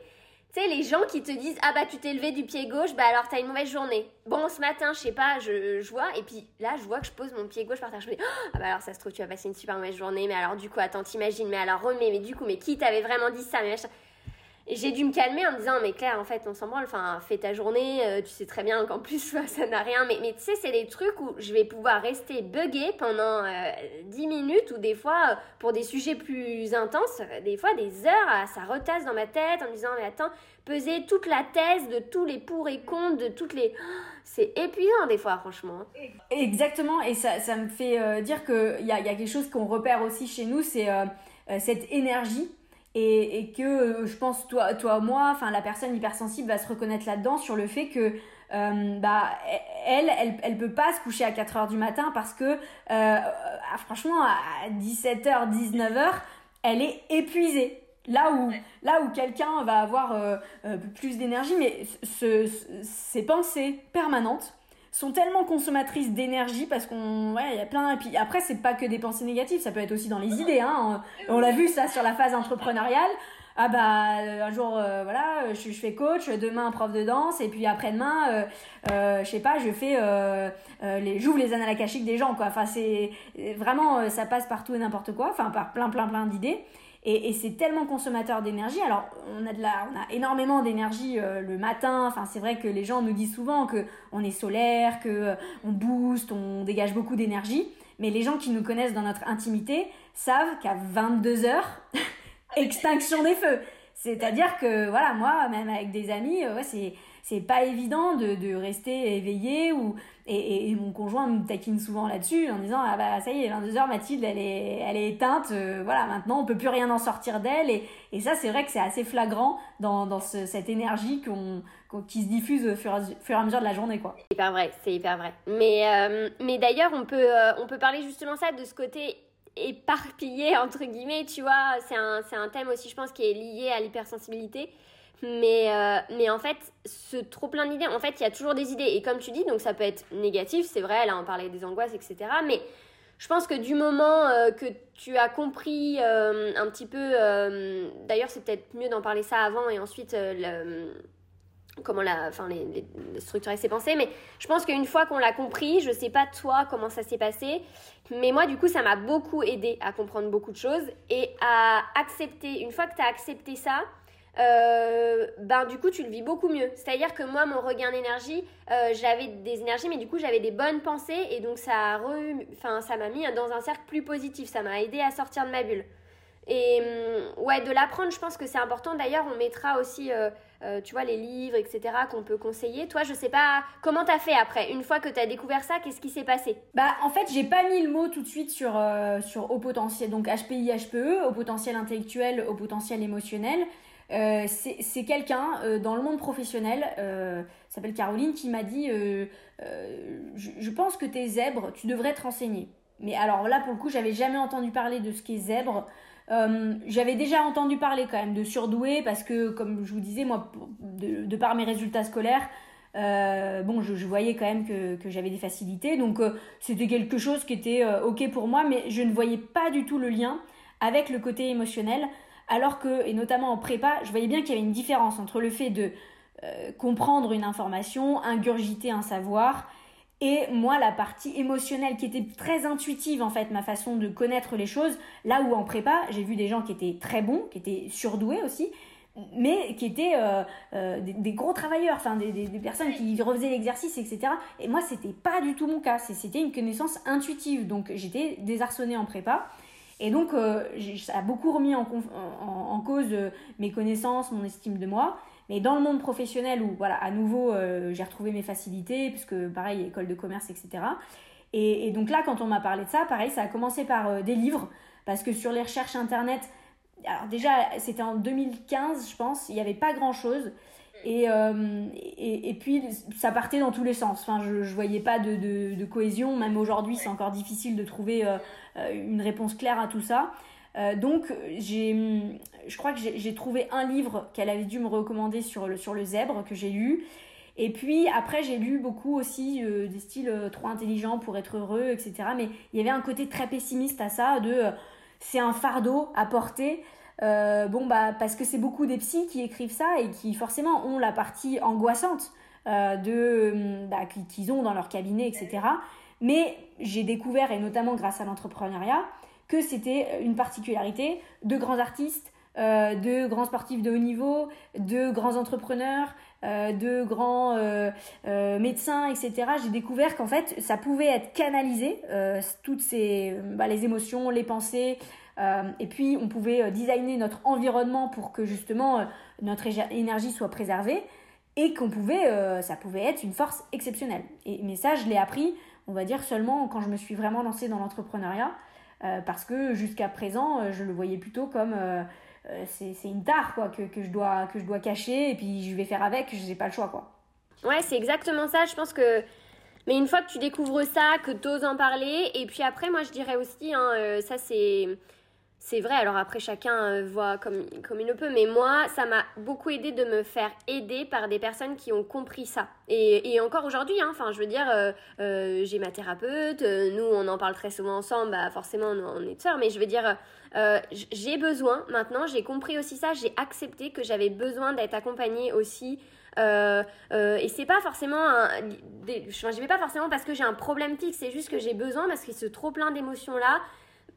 les gens qui te disent Ah bah tu t'es levé du pied gauche, bah alors t'as une mauvaise journée. Bon, ce matin, je sais pas, je, je, vois, et puis là, je vois que je pose mon pied gauche par terre. Je me dis Ah bah alors ça se trouve, tu vas passer une super mauvaise journée, mais alors du coup, attends, t'imagines, mais alors remets, mais du coup, mais qui t'avait vraiment dit ça machin. J'ai dû me calmer en me disant, mais Claire, en fait, on s'en branle, enfin, fais ta journée, euh, tu sais très bien qu'en plus, ça n'a rien. Mais, tu sais, c'est des trucs où je vais pouvoir rester buggée pendant euh, 10 minutes ou des fois, euh, pour des sujets plus intenses, euh, des fois des heures, ça retasse dans ma tête en me disant, mais attends, peser toute la thèse de tous les pour et contre, de toutes les... C'est épuisant des fois, franchement. Exactement, et ça, ça me fait dire qu'il y y a quelque chose qu'on repère aussi chez nous, c'est cette énergie et, et, que euh, je pense toi toi moi enfin la personne hypersensible va se reconnaître là-dedans sur le fait que euh, bah elle, elle elle peut pas se coucher à 4 heures du matin parce que euh, franchement à 17h 19h elle est épuisée. Là où là où quelqu'un va avoir euh, plus d'énergie mais ce, ce, ces pensées permanentes sont tellement consommatrices d'énergie parce qu'on ouais il y a plein et puis après c'est pas que des pensées négatives ça peut être aussi dans les idées hein. On l'a vu ça sur la phase entrepreneuriale. Ah bah un jour voilà je, je, fais coach demain prof de danse et puis après-demain je sais pas je fais les j'ouvre les annales des gens quoi. Enfin c'est vraiment ça passe partout et n'importe quoi enfin par plein plein plein d'idées et, c'est tellement consommateur d'énergie. Alors, on a, de la, on a énormément d'énergie euh, le matin. Enfin, c'est vrai que les gens nous disent souvent que on est solaire, que euh, on booste, on dégage beaucoup d'énergie. Mais les gens qui nous connaissent dans notre intimité savent qu'à 22 heures, extinction des feux. C'est-à-dire que, voilà, moi, même avec des amis, euh, ouais, c'est c'est pas évident de, de, rester éveillé ou et, et, mon conjoint me taquine souvent là-dessus en disant ah bah ça y est 22h Mathilde elle est elle est éteinte euh, voilà maintenant on peut plus rien en sortir d'elle et, et ça c'est vrai que c'est assez flagrant dans, dans ce, cette énergie qu'on qui se diffuse au fur, et à mesure de la journée quoi. C'est hyper vrai, c'est hyper vrai. Mais euh, mais d'ailleurs on peut euh, on peut parler justement ça de ce côté éparpillé entre guillemets, tu vois, c'est un c'est un thème aussi je pense qui est lié à l'hypersensibilité mais, euh, mais en fait, ce trop plein d'idées, en fait, il y a toujours des idées. Et comme tu dis, donc ça peut être négatif, c'est vrai, là on parlait des angoisses, etc. Mais je pense que du moment euh, que tu as compris euh, un petit peu, d'ailleurs c'est peut-être mieux d'en parler ça avant et ensuite le, comment la, enfin, les, structurer ses pensées. Mais je pense qu'une fois qu'on l'a compris, je sais pas toi comment ça s'est passé, mais moi du coup ça m'a beaucoup aidé à comprendre beaucoup de choses et à accepter, une fois que tu as accepté ça, euh, ben du coup tu le vis beaucoup mieux. C'est-à-dire que moi mon regain d'énergie, euh, j'avais des énergies mais du coup j'avais des bonnes pensées et donc ça enfin ça m'a mis dans un cercle plus positif, ça m'a aidé à sortir de ma bulle. Et hum, ouais, de l'apprendre, je pense que c'est important. D'ailleurs, on mettra aussi, euh, tu vois, les livres, etc., qu'on peut conseiller. Toi, je sais pas comment t'as fait après. Une fois que t'as découvert ça, qu'est-ce qui s'est passé? Bah, en fait, j'ai pas mis le mot tout de suite sur, sur au potentiel, donc HPI, HPE, au potentiel intellectuel, au potentiel émotionnel. Euh, c'est quelqu'un euh, dans le monde professionnel, euh, s'appelle Caroline, qui m'a dit je, pense que t'es zèbre, tu devrais te renseigner. Mais alors là, pour le coup, j'avais jamais entendu parler de ce qu'est zèbre. j'avais déjà entendu parler quand même de surdoué parce que, comme je vous disais, moi, de, par mes résultats scolaires, bon, je, voyais quand même que, que j'avais des facilités. Donc, c'était quelque chose qui était OK pour moi, mais je ne voyais pas du tout le lien avec le côté émotionnel. Alors que, et notamment en prépa, je voyais bien qu'il y avait une différence entre le fait de euh, comprendre une information, ingurgiter un savoir, et moi la partie émotionnelle qui était très intuitive en fait, ma façon de connaître les choses, là où en prépa, j'ai vu des gens qui étaient très bons, qui étaient surdoués aussi, mais qui étaient euh, euh, des, gros travailleurs, enfin des, des, personnes qui refaisaient l'exercice, etc. Et moi, c'était pas du tout mon cas. C'était une connaissance intuitive. Donc, j'étais désarçonnée en prépa. Et donc, euh, ça a beaucoup remis en, cause euh, mes connaissances, mon estime de moi. Mais dans le monde professionnel, où, voilà, à nouveau, euh, j'ai retrouvé mes facilités, puisque, pareil, école de commerce, etc. Et, et donc là, quand on m'a parlé de ça, pareil, ça a commencé par des livres, parce que sur les recherches Internet, alors déjà, c'était en 2015, je pense, il n'y avait pas grand-chose. Et, et, et, puis, ça partait dans tous les sens. Enfin, je ne voyais pas de, de, cohésion. Même aujourd'hui, c'est encore difficile de trouver euh, une réponse claire à tout ça. Euh, donc, je crois que j'ai trouvé un livre qu'elle avait dû me recommander sur le, sur le zèbre que j'ai lu. Et puis après, j'ai lu beaucoup aussi euh, des styles trop intelligents pour être heureux, etc. Mais il y avait un côté très pessimiste à ça, de c'est un fardeau à porter. Bon, bah, parce que c'est beaucoup des psys qui écrivent ça et qui forcément ont la partie angoissante de, bah, qu'ils ont dans leur cabinet, etc. Mais j'ai découvert, et notamment grâce à l'entrepreneuriat, que c'était une particularité de grands artistes, euh, de grands sportifs de haut niveau, de grands entrepreneurs, euh, de grands euh, médecins, etc. J'ai découvert qu'en fait, ça pouvait être canalisé, toutes ces, bah, les émotions, les pensées, et puis on pouvait designer notre environnement pour que justement notre énergie soit préservée, et qu'on pouvait, ça pouvait être une force exceptionnelle. Et, mais ça, je l'ai appris on va dire seulement quand je me suis vraiment lancée dans l'entrepreneuriat, euh, parce que jusqu'à présent, euh, je le voyais plutôt comme euh, c'est une tare quoi, que, je dois, que je dois cacher et puis je vais faire avec, je n'ai pas le choix. quoi. Ouais, c'est exactement ça. Je pense que. Mais une fois que tu découvres ça, que tu oses en parler, et puis après, moi je dirais aussi, hein, ça c'est c'est vrai, alors après chacun euh, voit comme, comme il le peut, mais moi, ça m'a beaucoup aidé de me faire aider par des personnes qui ont compris ça. Et, et encore aujourd'hui, hein, enfin je veux dire, euh, euh, j'ai ma thérapeute, nous on en parle très souvent ensemble, bah forcément on, est sœurs, mais je veux dire, j'ai besoin maintenant, j'ai compris aussi ça, j'ai accepté que j'avais besoin d'être accompagnée aussi et c'est pas forcément un, je pas forcément parce que j'ai un problème fixe c'est juste que j'ai besoin parce qu'il se trop plein d'émotions là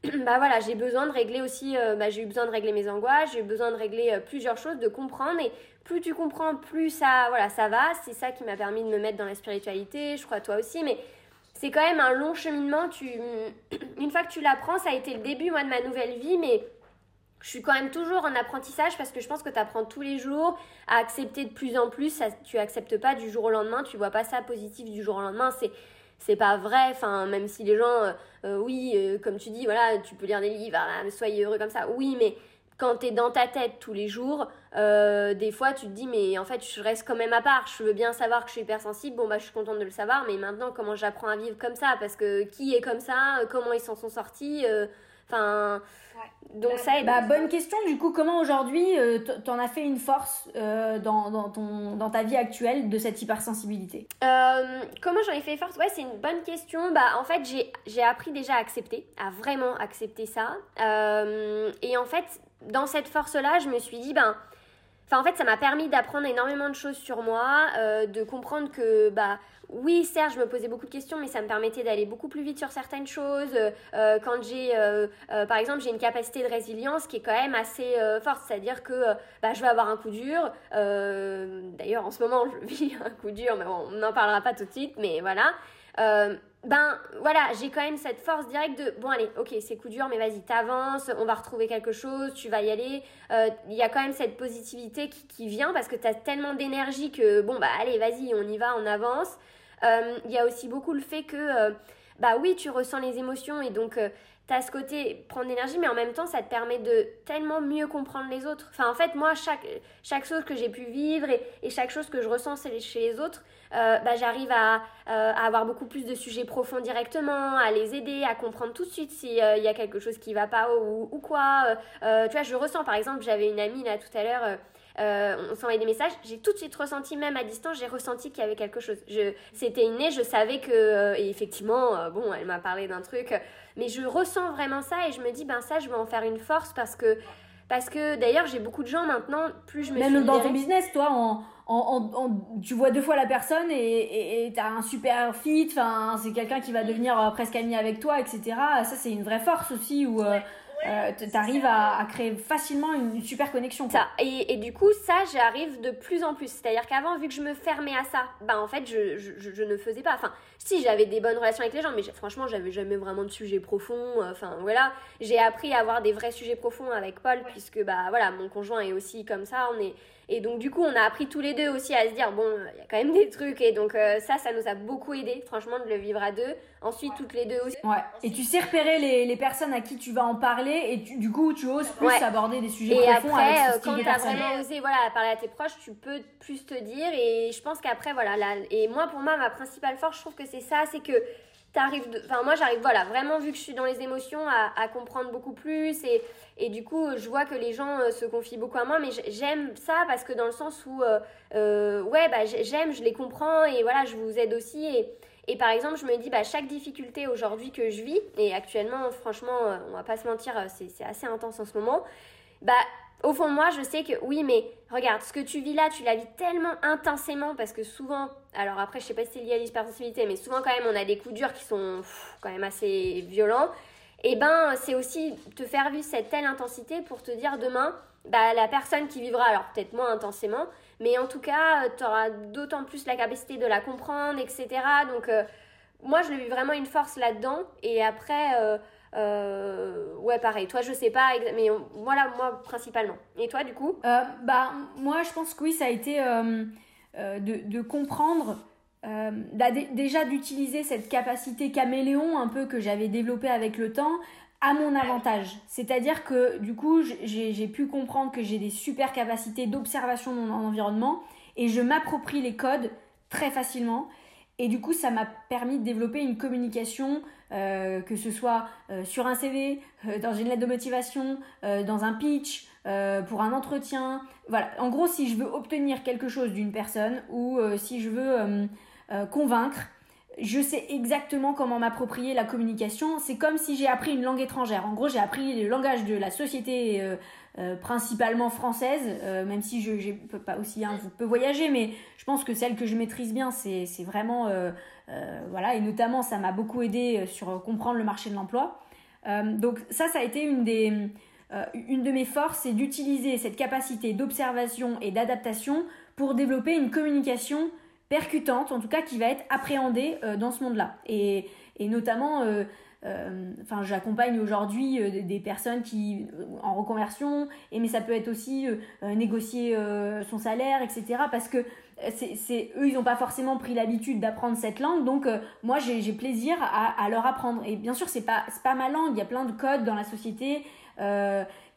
bah voilà, j'ai besoin de régler aussi, euh, bah, j'ai eu besoin de régler mes angoisses, j'ai eu besoin de régler euh, plusieurs choses, de comprendre. Et plus tu comprends, plus ça, voilà, ça va. C'est ça qui m'a permis de me mettre dans la spiritualité, je crois toi aussi. Mais c'est quand même un long cheminement. Tu, une fois que tu l'apprends, ça a été le début, moi, de ma nouvelle vie. Mais je suis quand même toujours en apprentissage parce que je pense que tu apprends tous les jours à accepter de plus en plus. Ça, tu acceptes pas du jour au lendemain, tu vois pas ça positif du jour au lendemain. C'est c'est pas vrai. Enfin, même si les gens, euh, euh, oui, euh, comme tu dis, voilà, tu peux lire des livres, ah, soyez heureux comme ça. Oui, mais quand tu es dans ta tête tous les jours, des fois tu te dis mais en fait je reste quand même à part, je veux bien savoir que je suis hypersensible, bon bah je suis contente de le savoir, mais maintenant comment j'apprends à vivre comme ça? Parce que qui est comme ça? Comment ils s'en sont sortis? Enfin, donc ça Bah, bonne question. Du coup, comment aujourd'hui euh, t'en as fait une force euh, dans, dans, ton, dans ta vie actuelle de cette hypersensibilité? Euh, Comment j'en ai fait force? Ouais, c'est une bonne question. Bah, en fait, j'ai appris déjà à accepter, à vraiment accepter ça. et en fait, dans cette force-là, je me suis dit, ben. Enfin, en fait, ça m'a permis d'apprendre énormément de choses sur moi, de comprendre que, bah, oui, certes, je me posais beaucoup de questions, mais ça me permettait d'aller beaucoup plus vite sur certaines choses. Euh, quand j'ai, euh, euh, par exemple, j'ai une capacité de résilience qui est quand même assez forte, c'est-à-dire que bah, je vais avoir un coup dur. D'ailleurs, en ce moment, je vis un coup dur, mais on n'en parlera pas tout de suite, mais voilà. ben voilà, j'ai quand même cette force directe de bon allez, ok, c'est coup dur, mais vas-y, t'avances, on va retrouver quelque chose, tu vas y aller. Il y a quand même cette positivité qui, qui vient parce que t'as tellement d'énergie que bon bah allez, vas-y, on y va, on avance. Euh, il y a aussi beaucoup le fait que, euh, bah oui, tu ressens les émotions et donc euh, tu as ce côté prendre l'énergie, mais en même temps, ça te permet de tellement mieux comprendre les autres. Enfin, en fait, moi, chaque, chaque chose que j'ai pu vivre et, chaque chose que je ressens chez les autres, bah, j'arrive à, avoir beaucoup plus de sujets profonds directement, à les aider, à comprendre tout de suite s'il y a quelque chose qui va pas ou quoi. tu vois, je ressens, par exemple, j'avais une amie là tout à l'heure euh, on s'envoyait des messages, j'ai tout de suite ressenti, même à distance, j'ai ressenti qu'il y avait quelque chose. C'était inné, je savais que, euh, et effectivement, euh, bon, elle m'a parlé d'un truc, mais je ressens vraiment ça et je me dis, ben ça, je vais en faire une force parce que, parce que d'ailleurs, j'ai beaucoup de gens maintenant, plus je me Même dans ton business, toi, en, en, tu vois deux fois la personne et tu as un super fit, c'est quelqu'un qui va devenir presque ami avec toi, etc. Ça, c'est une vraie force aussi où euh, tu arrives à, créer facilement une, super connexion. Ça. Et, et, du coup, ça, j'arrive de plus en plus. C'est-à-dire qu'avant, vu que je me fermais à ça, bah en fait, je, je, je ne faisais pas. Enfin, si j'avais des bonnes relations avec les gens, mais franchement, j'avais jamais vraiment de sujets profonds. Enfin, voilà. J'ai appris à avoir des vrais sujets profonds avec Paul, puisque, bah voilà, mon conjoint est aussi comme ça. On est et donc, du coup, on a appris tous les deux aussi à se dire, bon, il y a quand même des trucs. Et donc, euh, ça, ça nous a beaucoup aidé, franchement, de le vivre à deux. Ensuite, toutes les deux aussi. Ouais. Et tu sais repérer les, les personnes à qui tu vas en parler. Et du coup, tu oses plus aborder des sujets profonds après, avec ce euh, quand tu as vraiment osé voilà, parler à tes proches, tu peux plus te dire. Et je pense qu'après, voilà. Là, et moi, pour moi, ma principale force, je trouve que c'est ça, c'est que t'arrives enfin moi j'arrive voilà vraiment vu que je suis dans les émotions à, à comprendre beaucoup plus et, et du coup je vois que les gens euh, se confient beaucoup à moi mais j'aime ça parce que dans le sens où euh, euh, ouais bah j'aime je les comprends et voilà je vous aide aussi et, et par exemple je me dis bah chaque difficulté aujourd'hui que je vis et actuellement franchement on va pas se mentir c'est assez intense en ce moment bah au fond moi, je sais que oui, mais regarde, ce que tu vis là, tu la vis tellement intensément parce que souvent, alors après, je sais pas si c'est lié à l'hypersensibilité, mais souvent quand même, on a des coups durs qui sont quand même assez violents. Et eh ben, c'est aussi te faire vivre cette telle intensité pour te dire demain, bah, la personne qui vivra, alors peut-être moins intensément, mais en tout cas, tu auras d'autant plus la capacité de la comprendre, etc. Donc, euh, moi, je le vis vraiment une force là-dedans. Et après, euh, euh, ouais, pareil. Toi, je sais pas, mais voilà, moi principalement. Et toi, du coup euh, Bah, moi, je pense que oui, ça a été euh, de, de, comprendre. déjà d'utiliser cette capacité caméléon un peu que j'avais développée avec le temps à mon avantage. C'est-à-dire que du coup, j'ai pu comprendre que j'ai des super capacités d'observation de mon environnement et je m'approprie les codes très facilement Et du coup, ça m'a permis de développer une communication, euh, que ce soit euh, sur un CV, euh, dans une lettre de motivation, dans un pitch, pour un entretien. Voilà, en gros, si je veux obtenir quelque chose d'une personne ou si je veux convaincre, je sais exactement comment m'approprier la communication. C'est comme si j'ai appris une langue étrangère. En gros, j'ai appris le langage de la société euh, principalement française, euh, même si je ne peux pas aussi voyager, mais je pense que celle que je maîtrise bien, c'est vraiment, euh, voilà, et notamment ça m'a beaucoup aidé sur comprendre le marché de l'emploi. donc ça, ça a été une des, une de mes forces, c'est d'utiliser cette capacité d'observation et d'adaptation pour développer une communication percutante, en tout cas qui va être appréhendée dans ce monde-là. Et, et notamment, euh, enfin, j'accompagne aujourd'hui euh, des personnes qui euh, en reconversion, et mais ça peut être aussi négocier son salaire, etc. Parce que eux, ils n'ont pas forcément pris l'habitude d'apprendre cette langue, donc moi j'ai plaisir à, à, leur apprendre. Et bien sûr, c'est pas pas ma langue. Il y a plein de codes dans la société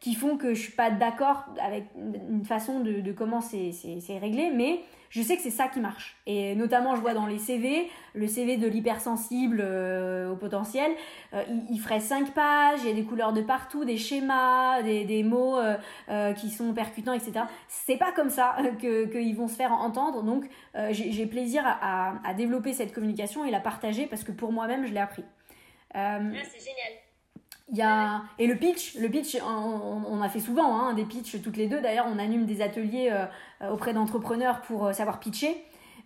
qui font que je suis pas d'accord avec une façon de, de comment c'est réglé, mais je sais que c'est ça qui marche. Et notamment, je vois dans les CV, le CV de l'hypersensible euh, au potentiel, euh, il, ferait 5 pages, il y a des couleurs de partout, des schémas, des, des mots euh, qui sont percutants, etc. C'est pas comme ça qu'ils vont se faire entendre. Donc, j'ai plaisir à, à, développer cette communication et la partager parce que pour moi-même, je l'ai appris. ah, c'est génial. Il y a... Et le pitch, le pitch on, on a fait souvent hein, des pitchs toutes les deux. D'ailleurs, on anime des ateliers euh, auprès d'entrepreneurs pour euh, savoir pitcher.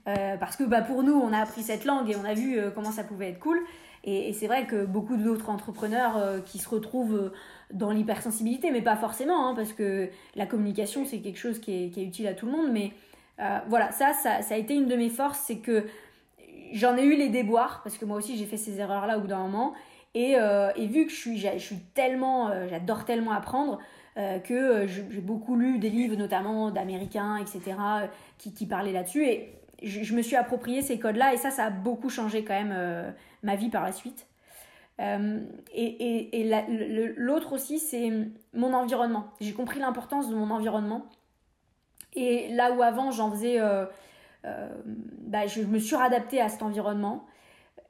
Euh, parce que bah, pour nous, on a appris cette langue et on a vu comment ça pouvait être cool. Et, c'est vrai que beaucoup d'autres entrepreneurs qui se retrouvent dans l'hypersensibilité, mais pas forcément, hein, parce que la communication, c'est quelque chose qui est, qui est, utile à tout le monde. Mais voilà, ça, ça, ça, a été une de mes forces, c'est que j'en ai eu les déboires, parce que moi aussi, j'ai fait ces erreurs-là au bout d'un moment. Et, et, vu que je suis, je suis tellement, j'adore tellement apprendre, euh, que euh, j'ai beaucoup lu des livres, notamment d'Américains, etc., euh, qui, parlaient là-dessus. Et je, me suis approprié ces codes-là, et ça, ça a beaucoup changé quand même ma vie par la suite. et, l'autre aussi, c'est mon environnement. J'ai compris l'importance de mon environnement. Et là où avant, j'en faisais... bah, je me suis adaptée à cet environnement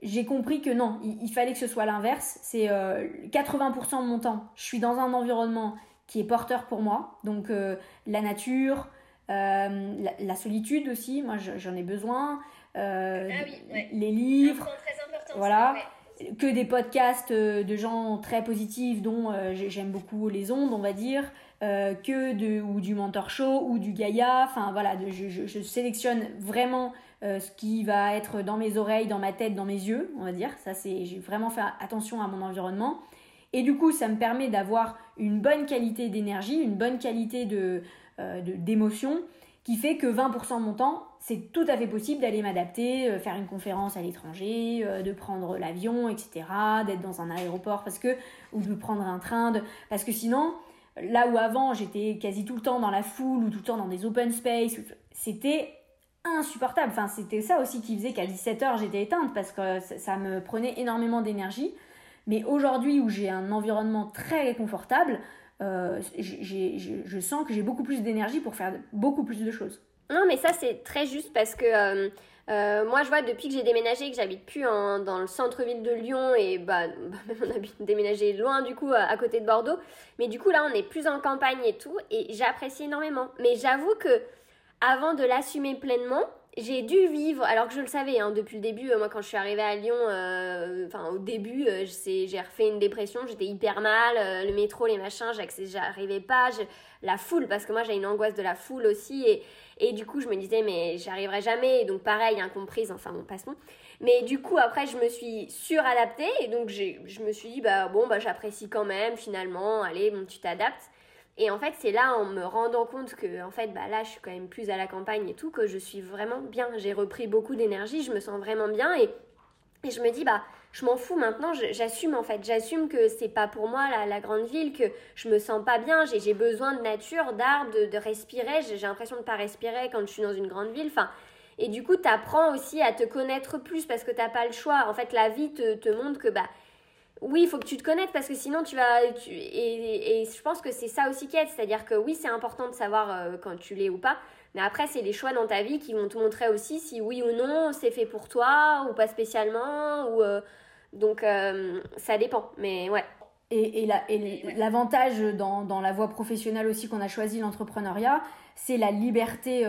j'ai compris que non, il, il, fallait que ce soit l'inverse. C'est 80% de mon temps, je suis dans un environnement qui est porteur pour moi. Donc euh, la nature, euh, la, solitude aussi, moi j'en ai besoin. Euh, ah les livres, voilà. Que des podcasts de gens très positifs dont j'aime beaucoup les ondes, on va dire. que de, ou du mentor show ou du Gaïa. Enfin voilà, je, je, je, sélectionne vraiment ce qui va être dans mes oreilles, dans ma tête, dans mes yeux, on va dire. Ça c'est, j'ai vraiment fait attention à mon environnement. Et du coup, ça me permet d'avoir une bonne qualité d'énergie, une bonne qualité de, euh, d'émotion, qui fait que 20% de mon temps, c'est tout à fait possible d'aller m'adapter, euh, faire une conférence à l'étranger, euh, de prendre l'avion, etc., d'être dans un aéroport parce que, ou de prendre un train, parce que sinon, là où avant j'étais quasi tout le temps dans la foule ou tout le temps dans des open space, c'était insupportable. Enfin, c'était ça aussi qui faisait qu'à 17h j'étais éteinte parce que ça me prenait énormément d'énergie. Mais aujourd'hui où j'ai un environnement très confortable, euh, je sens que j'ai beaucoup plus d'énergie pour faire beaucoup plus de choses. Non, mais ça c'est très juste parce que euh, euh, moi je vois depuis que j'ai déménagé, que j'habite plus dans le centre-ville de Lyon et bah, bah, même on a déménagé loin du coup à, côté de Bordeaux. Mais du coup là on est plus en campagne et tout et j'apprécie énormément. Mais j'avoue que avant de l'assumer pleinement, j'ai dû vivre, alors que je le savais hein, depuis le début, euh, moi quand je suis arrivée à Lyon, euh, enfin au début, euh, j'ai refait une dépression, j'étais hyper mal, le métro, les machins, j'arrivais pas, la foule, parce que moi j'ai une angoisse de la foule aussi, et, du coup je me disais mais j'arriverai jamais, donc pareil, incomprise, enfin bon, passons. Mais du coup après je me suis suradaptée, et donc je me suis dit bah bon bah j'apprécie quand même finalement, allez bon tu t'adaptes. Et en fait, c'est là, en me rendant compte que, en fait, bah là, je suis quand même plus à la campagne et tout, que je suis vraiment bien. J'ai repris beaucoup d'énergie, je me sens vraiment bien et, et je me dis, bah, je m'en fous maintenant, j'assume en fait. J'assume que c'est pas pour moi la, grande ville, que je me sens pas bien, j'ai besoin de nature, d'arbres, de, respirer. J'ai l'impression de pas respirer quand je suis dans une grande ville. Enfin, et du coup, tu apprends aussi à te connaître plus parce que t'as pas le choix. En fait, la vie te, te montre que, bah, oui, il faut que tu te connaisses parce que sinon tu vas. et, et, je pense que c'est ça aussi qui aide. C'est-à-dire que oui, c'est important de savoir euh, quand tu l'es ou pas. Mais après, c'est les choix dans ta vie qui vont te montrer aussi si oui ou non c'est fait pour toi ou pas spécialement. Ou, donc, ça dépend. Mais ouais. Et, l'avantage dans, dans, la voie professionnelle aussi qu'on a choisi, l'entrepreneuriat, c'est la liberté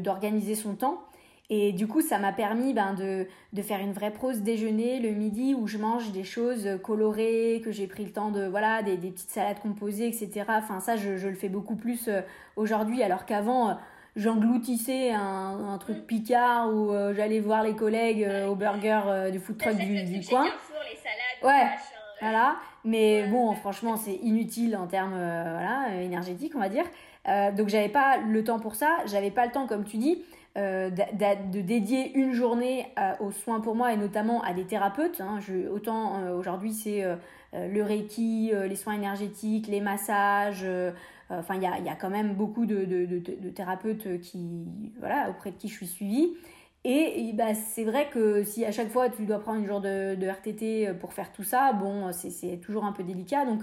d'organiser son temps. Et du coup, ça m'a permis ben, de, de, faire une vraie pause déjeuner le midi où je mange des choses colorées, que j'ai pris le temps de, voilà, des, des, petites salades composées, etc. Enfin, ça, je, je le fais beaucoup plus euh, aujourd'hui, alors qu'avant, euh, j'engloutissais un, un, truc picard où euh, j'allais voir les collègues au burger du food truck du, du coin. les salades, ouais. Voilà, mais bon, franchement, c'est inutile en termes voilà, énergétiques, on va dire. donc, j'avais pas le temps pour ça. J'avais pas le temps, comme tu dis, euh, de, dédier une journée aux soins pour moi et notamment à des thérapeutes. Hein. Autant euh, aujourd'hui c'est euh, le Reiki, les soins énergétiques, les massages. enfin, il y a, quand même beaucoup de, thérapeutes qui, voilà, auprès de qui je suis suivie. Et, bah, c'est vrai que si à chaque fois tu dois prendre une jour de, RTT pour faire tout ça, bon, c'est toujours un peu délicat. Donc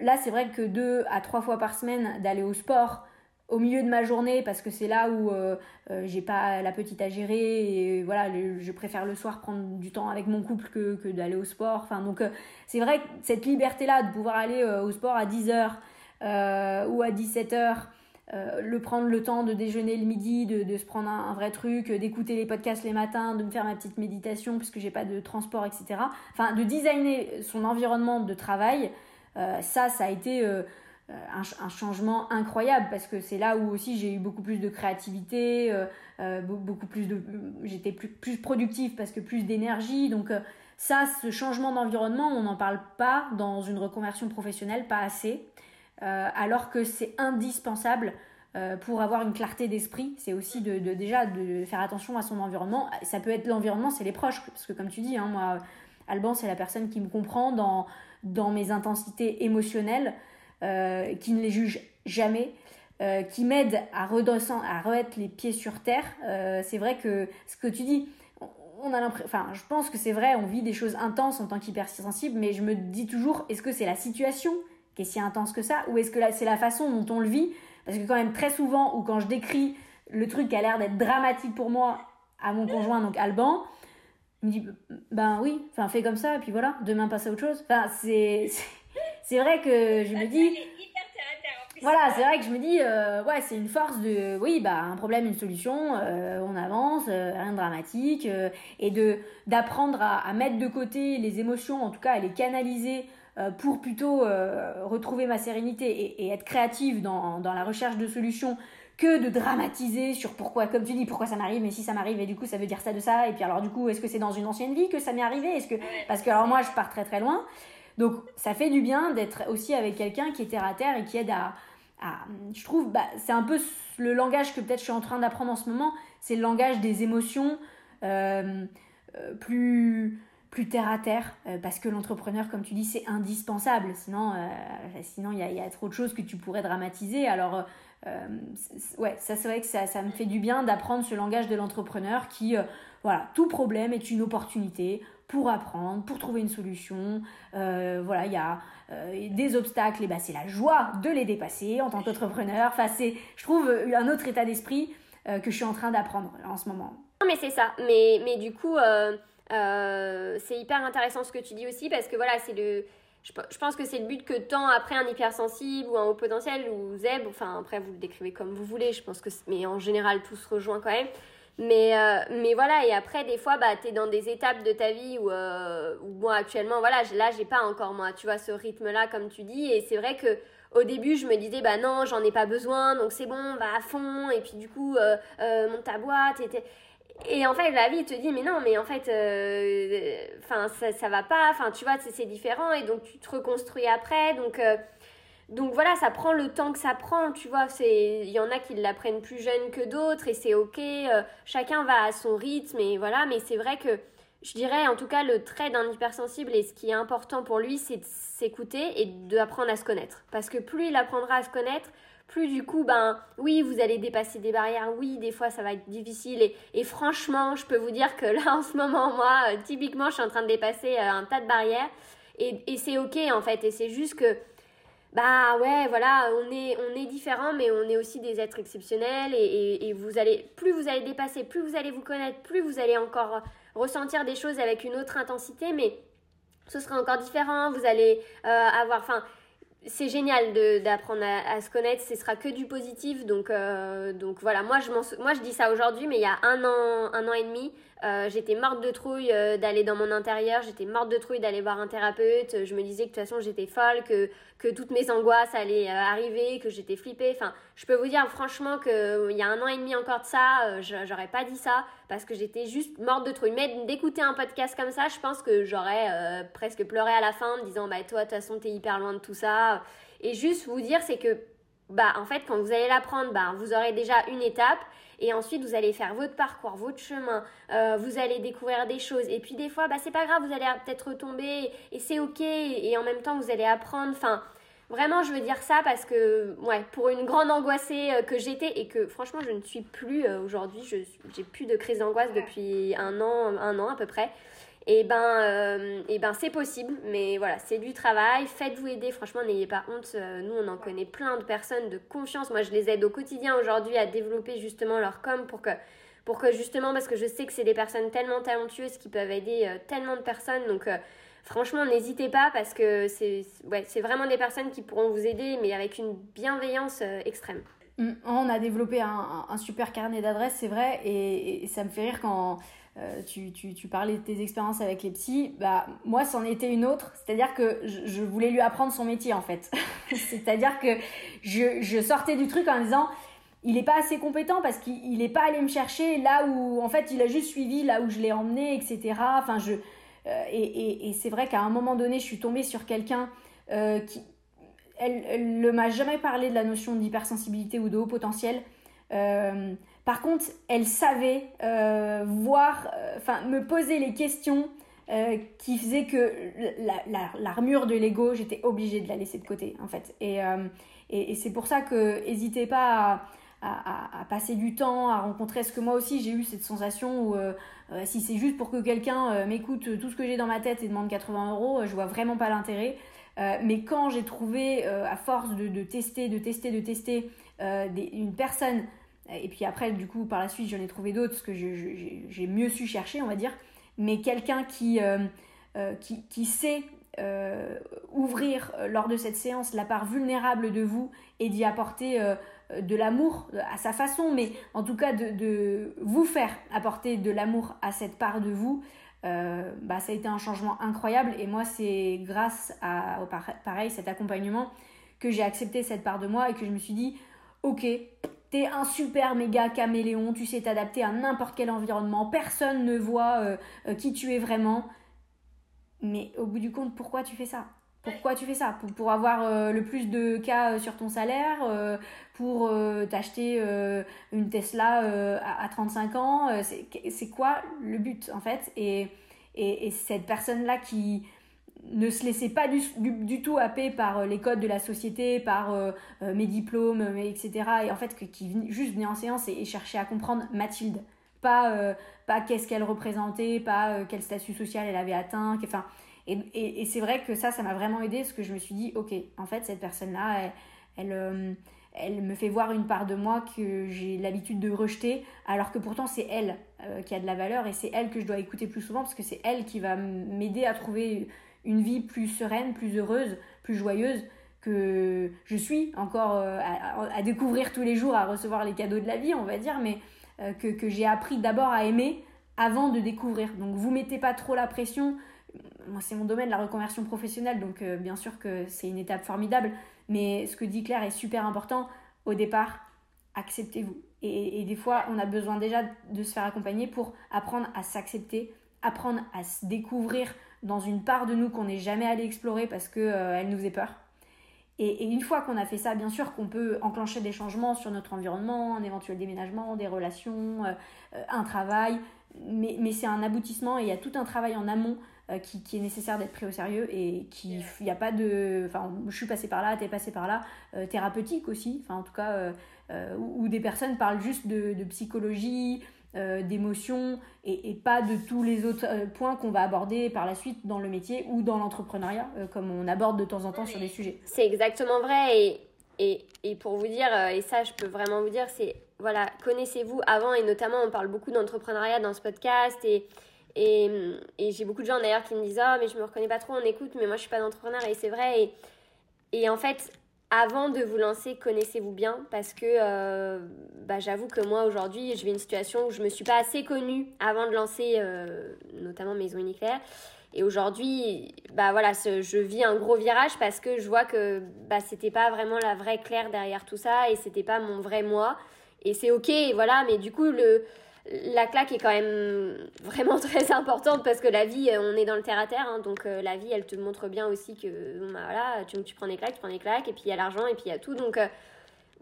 là, c'est vrai que deux à trois fois par semaine d'aller au sport, au milieu de ma journée parce que c'est là où euh, euh, j'ai pas la petite à gérer et voilà je préfère le soir prendre du temps avec mon couple que, d'aller au sport enfin donc euh, c'est vrai que cette liberté là de pouvoir aller au sport à 10h ou à 17h le prendre le temps de déjeuner le midi, de, de se prendre un, vrai truc, d'écouter les podcasts les matins, de me faire ma petite méditation puisque j'ai pas de transport, etc. Enfin, de designer son environnement de travail, ça, ça a été euh, un, changement incroyable parce que c'est là où aussi j'ai eu beaucoup plus de créativité, euh, euh, beaucoup plus de, j'étais plus, plus productive parce que plus d'énergie. Donc ça, ce changement d'environnement, on n'en parle pas dans une reconversion professionnelle, pas assez, alors que c'est indispensable pour avoir une clarté d'esprit. C'est aussi de, déjà de faire attention à son environnement. Ça peut être l'environnement, c'est les proches, parce que comme tu dis, hein, moi, Alban, c'est la personne qui me comprend dans, dans mes intensités émotionnelles. Euh, qui ne les juge jamais, euh, qui m'aide à, à remettre les pieds sur terre. Euh, c'est vrai que ce que tu dis, on a l'impression, enfin, je pense que c'est vrai, on vit des choses intenses en tant qu'hypersensible, mais je me dis toujours, est-ce que c'est la situation qui est si intense que ça, ou est-ce que c'est la façon dont on le vit? Parce que quand même très souvent, ou quand je décris le truc qui a l'air d'être dramatique pour moi à mon conjoint, donc Alban, il me dit, ben oui, enfin, fais comme ça, et puis voilà, demain passe à autre chose. Enfin, c'est c'est vrai que je me dis. Voilà, c'est vrai que je me dis, euh, ouais, c'est une force de, oui, bah, un problème, une solution, euh, on avance, euh, rien de dramatique, et de d'apprendre à, mettre de côté les émotions, en tout cas à les canaliser pour plutôt retrouver ma sérénité et, et être créative dans, dans, la recherche de solutions que de dramatiser sur pourquoi, comme tu dis, pourquoi ça m'arrive, mais si ça m'arrive, et du coup ça veut dire ça de ça, et puis alors du coup, est-ce que c'est dans une ancienne vie que ça m'est arrivé, est-ce que, parce que alors moi je pars très très loin, donc ça fait du bien d'être aussi avec quelqu'un qui est terre à terre et qui aide à... je trouve, bah, c'est un peu le langage que peut-être je suis en train d'apprendre en ce moment, c'est le langage des émotions euh, euh, plus plus terre à terre, euh, parce que l'entrepreneur, comme tu dis, c'est indispensable. Sinon, sinon il y a, y a, trop de choses que tu pourrais dramatiser. Alors, ouais, ça c'est vrai que ça, me fait du bien d'apprendre ce langage de l'entrepreneur qui, voilà, tout problème est une opportunité pour apprendre, pour trouver une solution. Euh, voilà, il y a euh, des obstacles, et ben c'est la joie de les dépasser en tant qu'entrepreneur. Enfin, c'est, je trouve, un autre état d'esprit euh, que je suis en train d'apprendre en ce moment. Non, mais c'est ça. Mais, mais du coup, c'est hyper intéressant ce que tu dis aussi parce que voilà, c'est le. Je, pense que c'est le but que tant après un hypersensible ou un haut potentiel ou ZEB, enfin après vous le décrivez comme vous voulez, je pense que mais en général tout se rejoint quand même. Mais, euh, mais voilà, et après, des fois, bah, tu es dans des étapes de ta vie où, euh, où actuellement, voilà, là, j'ai pas encore, moi, tu vois, ce rythme-là, comme tu dis. Et c'est vrai que au début, je me disais, bah non, j'en ai pas besoin, donc c'est bon, va à fond. Et puis, du coup, euh monte ta boîte. Et, et en fait, la vie te dit, mais non, mais en fait, enfin, ça, ça va pas. Enfin, tu vois, c'est différent. Et donc, tu te reconstruis après. Donc, donc voilà, ça prend le temps que ça prend, tu vois. Il y en a qui l'apprennent plus jeune que d'autres et c'est ok. Euh, chacun va à son rythme et voilà. Mais c'est vrai que je dirais, en tout cas, le trait d'un hypersensible et ce qui est important pour lui, c'est de s'écouter et d'apprendre à se connaître. Parce que plus il apprendra à se connaître, plus du coup, ben oui, vous allez dépasser des barrières, oui, des fois ça va être difficile. Et, franchement, je peux vous dire que là, en ce moment, moi, euh, typiquement, je suis en train de dépasser euh, un tas de barrières. Et, et c'est ok, en fait. Et c'est juste que bah ouais, voilà, on est, on est différents, mais on est aussi des êtres exceptionnels. Et, et, vous allez, plus vous allez dépasser, plus vous allez vous connaître, plus vous allez encore ressentir des choses avec une autre intensité, mais ce sera encore différent. Vous allez euh, avoir, enfin, c'est génial d'apprendre à, se connaître, ce sera que du positif. Donc, euh, donc voilà, moi je, moi je dis ça aujourd'hui, mais il y a un an, un an et demi, euh, j'étais morte de trouille euh, d'aller dans mon intérieur, j'étais morte de trouille d'aller voir un thérapeute. Je me disais que de toute façon j'étais folle, que, que toutes mes angoisses allaient arriver, que j'étais flippée. Enfin, je peux vous dire franchement qu'il y a un an et demi encore de ça, j'aurais pas dit ça parce que j'étais juste morte de trouille. Mais d'écouter un podcast comme ça, je pense que j'aurais presque pleuré à la fin en me disant Bah, toi, de toute façon, t'es hyper loin de tout ça. Et juste vous dire, c'est que, bah, en fait, quand vous allez l'apprendre, bah, vous aurez déjà une étape. Et ensuite, vous allez faire votre parcours, votre chemin. Euh, vous allez découvrir des choses. Et puis, des fois, bah, c'est pas grave, vous allez peut-être retomber. Et c'est OK. Et en même temps, vous allez apprendre. Enfin, Vraiment, je veux dire ça parce que, ouais, pour une grande angoissée euh, que j'étais et que franchement, je ne suis plus euh, aujourd'hui, je j'ai plus de crise d'angoisse depuis un an, un an à peu près et eh ben, euh, eh ben c'est possible, mais voilà, c'est du travail, faites-vous aider, franchement, n'ayez pas honte, euh, nous on en connaît plein de personnes de confiance, moi je les aide au quotidien aujourd'hui à développer justement leur com pour que, pour que justement, parce que je sais que c'est des personnes tellement talentueuses qui peuvent aider euh, tellement de personnes, donc franchement n'hésitez pas parce que c'est ouais, vraiment des personnes qui pourront vous aider, mais avec une bienveillance extrême. Mm, on a développé un, un super carnet d'adresses, c'est vrai, et, et, ça me fait rire quand euh, tu, tu, tu, parlais de tes expériences avec les psys, bah, moi, c'en était une autre. C'est-à-dire que je, voulais lui apprendre son métier, en fait. C'est-à-dire que je, je, sortais du truc en disant, il n'est pas assez compétent parce qu'il n'est pas allé me chercher là où, en fait, il a juste suivi là où je l'ai emmené, etc. Enfin, je, euh, et, et, et c'est vrai qu'à un moment donné, je suis tombée sur quelqu'un euh, qui, elle ne m'a jamais parlé de la notion d'hypersensibilité ou de haut potentiel. Par contre, elle savait euh, voir, euh, enfin, me poser les questions euh, qui faisaient que l'armure de l'ego, j'étais obligée de la laisser de côté, en fait. Et, et, c'est pour ça que n'hésitez pas à, à, passer du temps, à rencontrer. ce que moi aussi, j'ai eu cette sensation où si c'est juste pour que quelqu'un m'écoute tout ce que j'ai dans ma tête et demande 80 euros, je vois vraiment pas l'intérêt. mais quand j'ai trouvé, à force de, tester, de tester, de tester, une personne et puis après, du coup, par la suite, j'en ai trouvé d'autres que j'ai mieux su chercher, on va dire. Mais quelqu'un qui, euh, euh, qui, qui, sait euh, ouvrir lors de cette séance la part vulnérable de vous et d'y apporter de l'amour à sa façon, mais en tout cas de, de vous faire apporter de l'amour à cette part de vous, bah, ça a été un changement incroyable. Et moi, c'est grâce à, pareil, cet accompagnement que j'ai accepté cette part de moi et que je me suis dit, ok, T'es un super méga caméléon, tu sais t'adapter à n'importe quel environnement, personne ne voit euh, euh, qui tu es vraiment. Mais au bout du compte, pourquoi tu fais ça? Pourquoi tu fais ça? Pour, avoir euh, le plus de cas sur ton salaire, pour t'acheter une Tesla à, 35 ans. c'est quoi le but en fait? Et, et, cette personne-là qui, ne se laissait pas du, du, tout happer par euh, les codes de la société, par euh, euh, mes diplômes, etc. Et en fait, qui juste venait en séance et, cherchait à comprendre Mathilde. Pas, pas qu'est-ce qu'elle représentait, pas quel statut social elle avait atteint. Enfin, et, et, c'est vrai que ça, ça m'a vraiment aidé parce que je me suis dit, ok, en fait, cette personne-là, elle, elle, elle, me fait voir une part de moi que j'ai l'habitude de rejeter, alors que pourtant c'est elle qui a de la valeur et c'est elle que je dois écouter plus souvent parce que c'est elle qui va m'aider à trouver une vie plus sereine, plus heureuse, plus joyeuse que je suis encore euh, à, découvrir tous les jours, à recevoir les cadeaux de la vie, on va dire, mais euh, que, j'ai appris d'abord à aimer avant de découvrir. Donc vous mettez pas trop la pression. Moi, c'est mon domaine, la reconversion professionnelle, donc euh, bien sûr que c'est une étape formidable, mais ce que dit Claire est super important. Au départ, acceptez-vous. Et, et, des fois, on a besoin déjà de se faire accompagner pour apprendre à s'accepter, apprendre à se découvrir dans une part de nous qu'on n'est jamais allé explorer parce qu'elle euh, nous faisait peur. Et, une fois qu'on a fait ça, bien sûr qu'on peut enclencher des changements sur notre environnement, un éventuel déménagement, des relations, euh, euh, un travail, mais, mais c'est un aboutissement et il y a tout un travail en amont qui, qui, est nécessaire d'être pris au sérieux et qui il n'y a pas de enfin je suis passée par là t'es passé par là thérapeutique aussi. Enfin en tout cas où, des personnes parlent juste de, de psychologie d'émotions et, pas de tous les autres points qu'on va aborder par la suite dans le métier ou dans l'entrepreneuriat, comme on aborde de temps en temps sur des sujets. C'est exactement vrai et, et, et, pour vous dire, et ça je peux vraiment vous dire, c'est voilà, connaissez-vous avant et notamment on parle beaucoup d'entrepreneuriat dans ce podcast et et, j'ai beaucoup de gens d'ailleurs qui me disent Oh, mais je me reconnais pas trop en écoute, mais moi je suis pas d'entrepreneur et c'est vrai. Et, et, en fait, avant de vous lancer, connaissez-vous bien? Parce que euh, bah, j'avoue que moi aujourd'hui, je vis une situation où je me suis pas assez connue avant de lancer euh, notamment Maison Uniclair. Et aujourd'hui, bah voilà, je vis un gros virage parce que je vois que bah, c'était pas vraiment la vraie Claire derrière tout ça et c'était pas mon vrai moi. Et c'est ok, voilà, mais du coup, le, la claque est quand même vraiment très importante parce que la vie, on est dans le terre à terre, hein, donc euh, la vie, elle te montre bien aussi que bah, voilà, tu, tu, prends des claques, tu prends des claques, et puis il y a l'argent, et puis il y a tout. Donc, euh,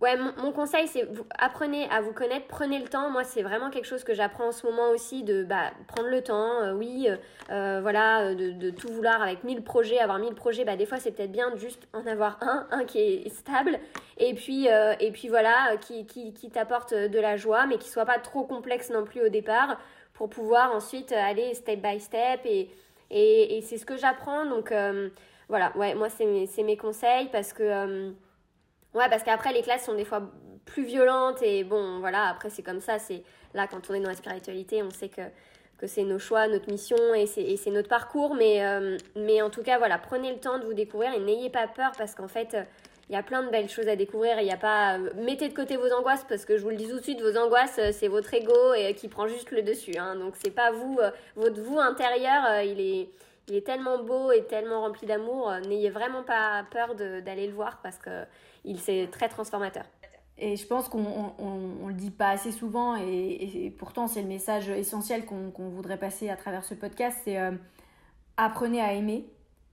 ouais, mon, conseil, c'est apprenez à vous connaître, prenez le temps. Moi, c'est vraiment quelque chose que j'apprends en ce moment aussi de bah, prendre le temps, euh, oui, voilà, de, tout vouloir avec mille projets, avoir mille projets. Bah, des fois, c'est peut-être bien de juste en avoir un, un qui est stable, et puis, euh, et puis voilà, qui, qui, t'apporte de la joie, mais qui soit pas trop complexe non plus au départ, pour pouvoir ensuite aller step by step. Et, et, c'est ce que j'apprends. Donc euh, voilà, ouais, moi, c'est mes conseils parce que. Euh, ouais, parce qu'après, les classes sont des fois plus violentes et bon, voilà, après, c'est comme ça. C'est là, quand on est dans la spiritualité, on sait que que c'est nos choix, notre mission et c'est notre parcours. Mais, mais en tout cas, voilà, prenez le temps de vous découvrir et n'ayez pas peur parce qu'en fait, il y a plein de belles choses à découvrir. Il y a pas mettez de côté vos angoisses parce que je vous le dis tout de suite, vos angoisses euh, c'est votre ego et qui prend juste le dessus. Hein. Donc c'est pas vous, euh, votre vous intérieur, euh, il est il est tellement beau et tellement rempli d'amour. N'ayez vraiment pas peur d'aller le voir parce que il c'est très transformateur. Et je pense qu'on ne le dit pas assez souvent, et, pourtant c'est le message essentiel qu'on voudrait passer à travers ce podcast, c'est apprenez à aimer,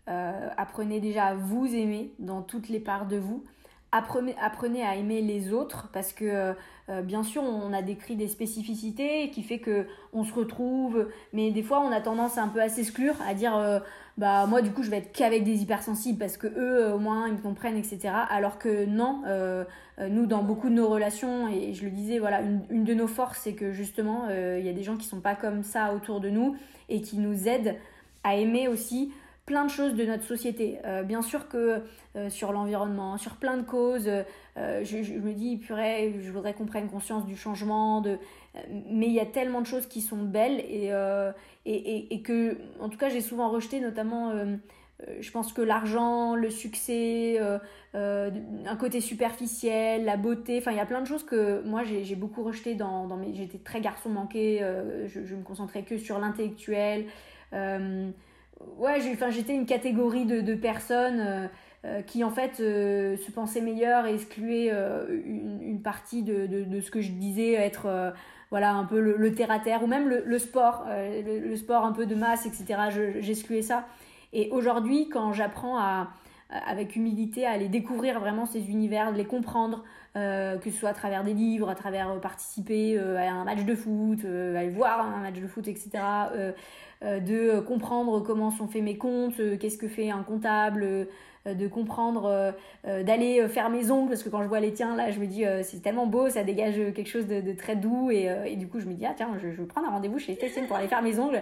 euh, apprenez déjà à vous aimer dans toutes les parts de vous. Apprenez, apprenez à aimer les autres parce que euh, euh, bien sûr on a décrit des spécificités qui fait que on se retrouve mais des fois on a tendance un peu à s'exclure à dire bah moi du coup je vais être qu'avec des hypersensibles parce que eux au moins ils me comprennent etc alors que non nous dans beaucoup de nos relations et je le disais voilà une, de nos forces c'est que justement il y a des gens qui sont pas comme ça autour de nous et qui nous aident à aimer aussi plein de choses de notre société. Euh, bien sûr que euh, sur l'environnement, sur plein de causes, euh, je, me dis, purée, je voudrais qu'on prenne conscience du changement, de... mais il y a tellement de choses qui sont belles et, et, et, que, en tout cas, j'ai souvent rejeté, notamment, je pense que l'argent, le succès, un côté superficiel, la beauté, enfin, il y a plein de choses que moi, j'ai beaucoup rejeté dans, dans mes... J'étais très garçon manqué, je, je, me concentrais que sur l'intellectuel ouais, j'étais une catégorie de, de personnes euh, euh, qui en fait euh, se pensaient meilleures et excluaient une, une, partie de, ce que je disais être voilà un peu le, terre à terre ou même le, le sport, le, sport un peu de masse, etc. J'excluais ça. Et aujourd'hui, quand j'apprends avec humilité à aller découvrir vraiment ces univers, de les comprendre, que ce soit à travers des livres, à travers participer à un match de foot, aller voir un match de foot, etc. Euh, de comprendre comment sont faits mes comptes, euh, qu'est-ce que fait un comptable, euh, de comprendre, d'aller faire mes ongles, parce que quand je vois les tiens, là, je me dis, c'est tellement beau, ça dégage quelque chose de, très doux, et, et, du coup, je me dis, ah tiens, je, vais prendre un rendez-vous chez Tessine pour aller faire mes ongles.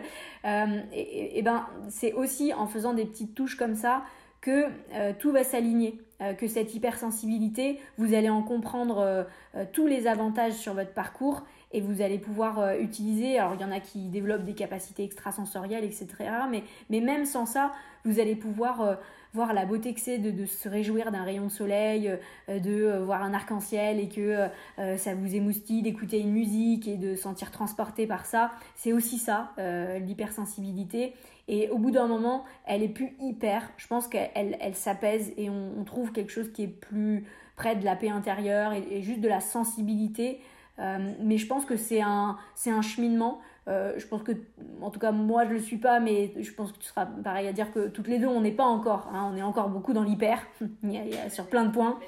et, ben, c'est aussi en faisant des petites touches comme ça que tout va s'aligner, que cette hypersensibilité, vous allez en comprendre tous les avantages sur votre parcours et vous allez pouvoir euh, utiliser, alors il y en a qui développent des capacités extrasensorielles, etc. Mais, mais même sans ça, vous allez pouvoir euh, voir la beauté que c'est de, se réjouir d'un rayon de soleil, euh, de voir un arc-en-ciel et que ça vous émoustille d'écouter une musique et de sentir transporté par ça. C'est aussi ça, l'hypersensibilité. Et au bout d'un moment, elle est plus hyper. Je pense qu'elle elle, s'apaise et on, trouve quelque chose qui est plus près de la paix intérieure et, juste de la sensibilité. Euh, mais je pense que c'est un, c'est un cheminement. Euh, je pense que, en tout cas, moi je le suis pas, mais je pense que tu seras pareil à dire que toutes les deux, on n'est pas encore. Hein, on est encore beaucoup dans l'hyper, sur plein de points.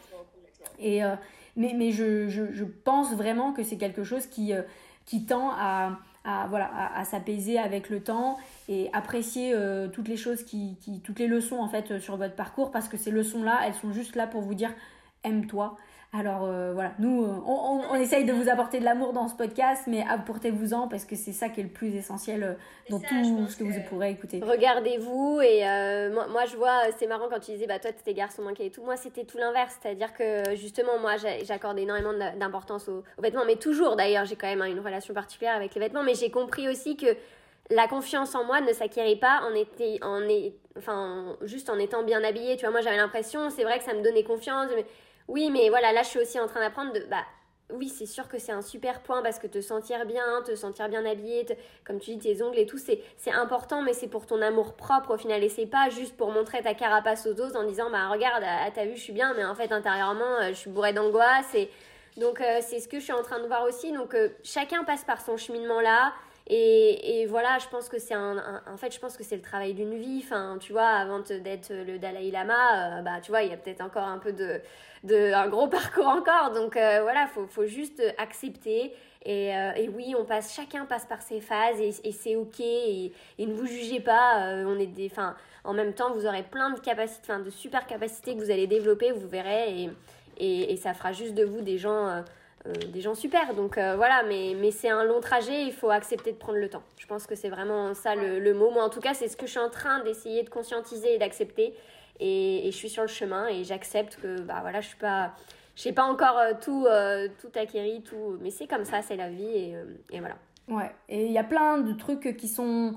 Et, euh, mais je, pense vraiment que c'est quelque chose qui, qui tend à, voilà, à, s'apaiser avec le temps et apprécier toutes les choses, qui, toutes les leçons en fait sur votre parcours parce que ces leçons-là, elles sont juste là pour vous dire aime-toi, Alors euh, voilà, nous, on, on, essaye de vous apporter de l'amour dans ce podcast, mais apportez-vous-en parce que c'est ça qui est le plus essentiel euh, dans tout ce que, vous pourrez écouter. Regardez-vous et euh, moi, moi, je vois, c'est marrant quand tu disais, bah toi t'étais garçon manqué et tout. Moi c'était tout l'inverse, c'est-à-dire que justement moi j'accorde énormément d'importance aux, aux, vêtements, mais toujours d'ailleurs j'ai quand même une relation particulière avec les vêtements, mais j'ai compris aussi que la confiance en moi ne s'acquérait pas en, été, en enfin, juste en étant bien habillée. Tu vois, moi j'avais l'impression, c'est vrai que ça me donnait confiance, mais oui, mais voilà, là je suis aussi en train d'apprendre de. Bah, oui, c'est sûr que c'est un super point parce que te sentir bien, te sentir bien habillé, comme tu dis, tes ongles et tout, c'est important, mais c'est pour ton amour propre au final. Et c'est pas juste pour montrer ta carapace aux autres en disant, bah regarde, à t'as vu, je suis bien, mais en fait, intérieurement, euh, je suis bourrée d'angoisse. Et donc, euh, c'est ce que je suis en train de voir aussi. Donc, euh, chacun passe par son cheminement là. Et, voilà, je pense que c'est un, en fait, je pense que c'est le travail d'une vie. Enfin, tu vois, avant d'être le Dalai Lama, bah, tu vois, il y a peut-être encore un peu de, de, un gros parcours encore. Donc euh, voilà, faut, faut juste accepter. Et, euh, et, oui, on passe, chacun passe par ses phases et, c'est ok. Et, ne vous jugez pas. Euh, on est des, fin, en même temps, vous aurez plein de capacités, de super capacités que vous allez développer, vous verrez. Et, ça fera juste de vous des gens. Des gens super. Donc voilà, mais, mais c'est un long trajet, il faut accepter de prendre le temps. Je pense que c'est vraiment ça le, mot. Moi, en tout cas, c'est ce que je suis en train d'essayer de conscientiser et d'accepter. Et, je suis sur le chemin et j'accepte que bah voilà, je suis pas j'ai pas encore euh, tout euh, tout acquéri tout mais c'est comme ça, c'est la vie et, euh, et voilà. Ouais, et il y a plein de trucs qui sont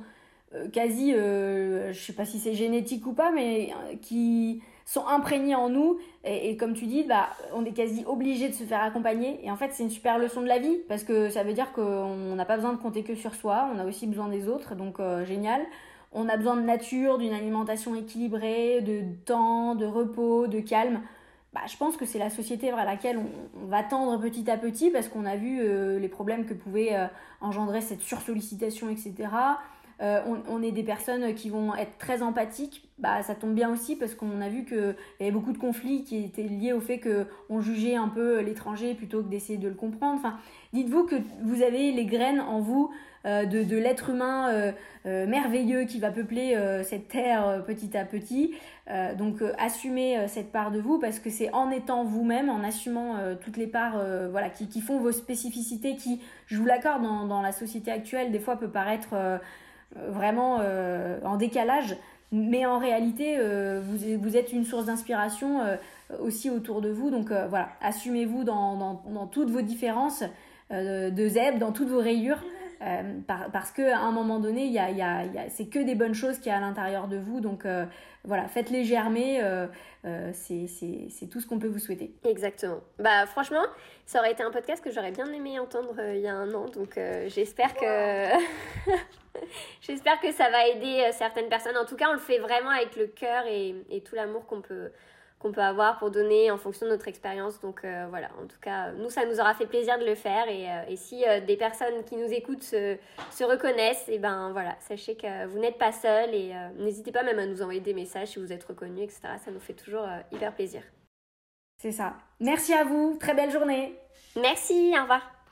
quasi je sais pas si c'est génétique ou pas mais qui sont imprégnés en nous et, comme tu dis bah on est quasi obligé de se faire accompagner et en fait c'est une super leçon de la vie parce que ça veut dire qu'on n'a pas besoin de compter que sur soi on a aussi besoin des autres donc génial on a besoin de nature, d'une alimentation équilibrée, de temps, de repos, de calme. Bah, je pense que c'est la société vers laquelle on, va tendre petit à petit parce qu'on a vu euh, les problèmes que pouvait euh, engendrer cette sursollicitation, etc. Euh, on, est des personnes qui vont être très empathiques. Bah, ça tombe bien aussi parce qu'on a vu qu'il y avait beaucoup de conflits qui étaient liés au fait qu'on jugeait un peu l'étranger plutôt que d'essayer de le comprendre. Dites-vous que vous avez les graines en vous euh, de, l'être humain euh, merveilleux qui va peupler cette terre petit à petit. donc assumez cette part de vous parce que c'est en étant vous-même, en assumant toutes les parts voilà, qui, font vos spécificités, qui, je vous l'accorde, dans, la société actuelle, des fois peut paraître vraiment en décalage. Mais en réalité, vous, êtes une source d'inspiration aussi autour de vous. Donc voilà, assumez-vous dans, dans, toutes vos différences de zèbre, dans toutes vos rayures. Euh, parce qu'à un moment donné, y a, y a, c'est que des bonnes choses qu'il y a à l'intérieur de vous. Donc euh, voilà, faites-les germer. Euh, c'est tout ce qu'on peut vous souhaiter. Exactement. Bah franchement, ça aurait été un podcast que j'aurais bien aimé entendre il y a un an. Donc j'espère que... j'espère que ça va aider certaines personnes. En tout cas, on le fait vraiment avec le cœur et, et tout l'amour qu'on peut qu'on peut avoir pour donner en fonction de notre expérience. Donc euh, voilà, en tout cas, nous, ça nous aura fait plaisir de le faire. Et, euh, et si euh, des personnes qui nous écoutent se, se reconnaissent, et eh ben voilà, sachez que vous n'êtes pas seul et n'hésitez pas même à nous envoyer des messages si vous êtes reconnus, etc. Ça nous fait toujours hyper plaisir. C'est ça. Merci à vous. Très belle journée. Merci. Au revoir.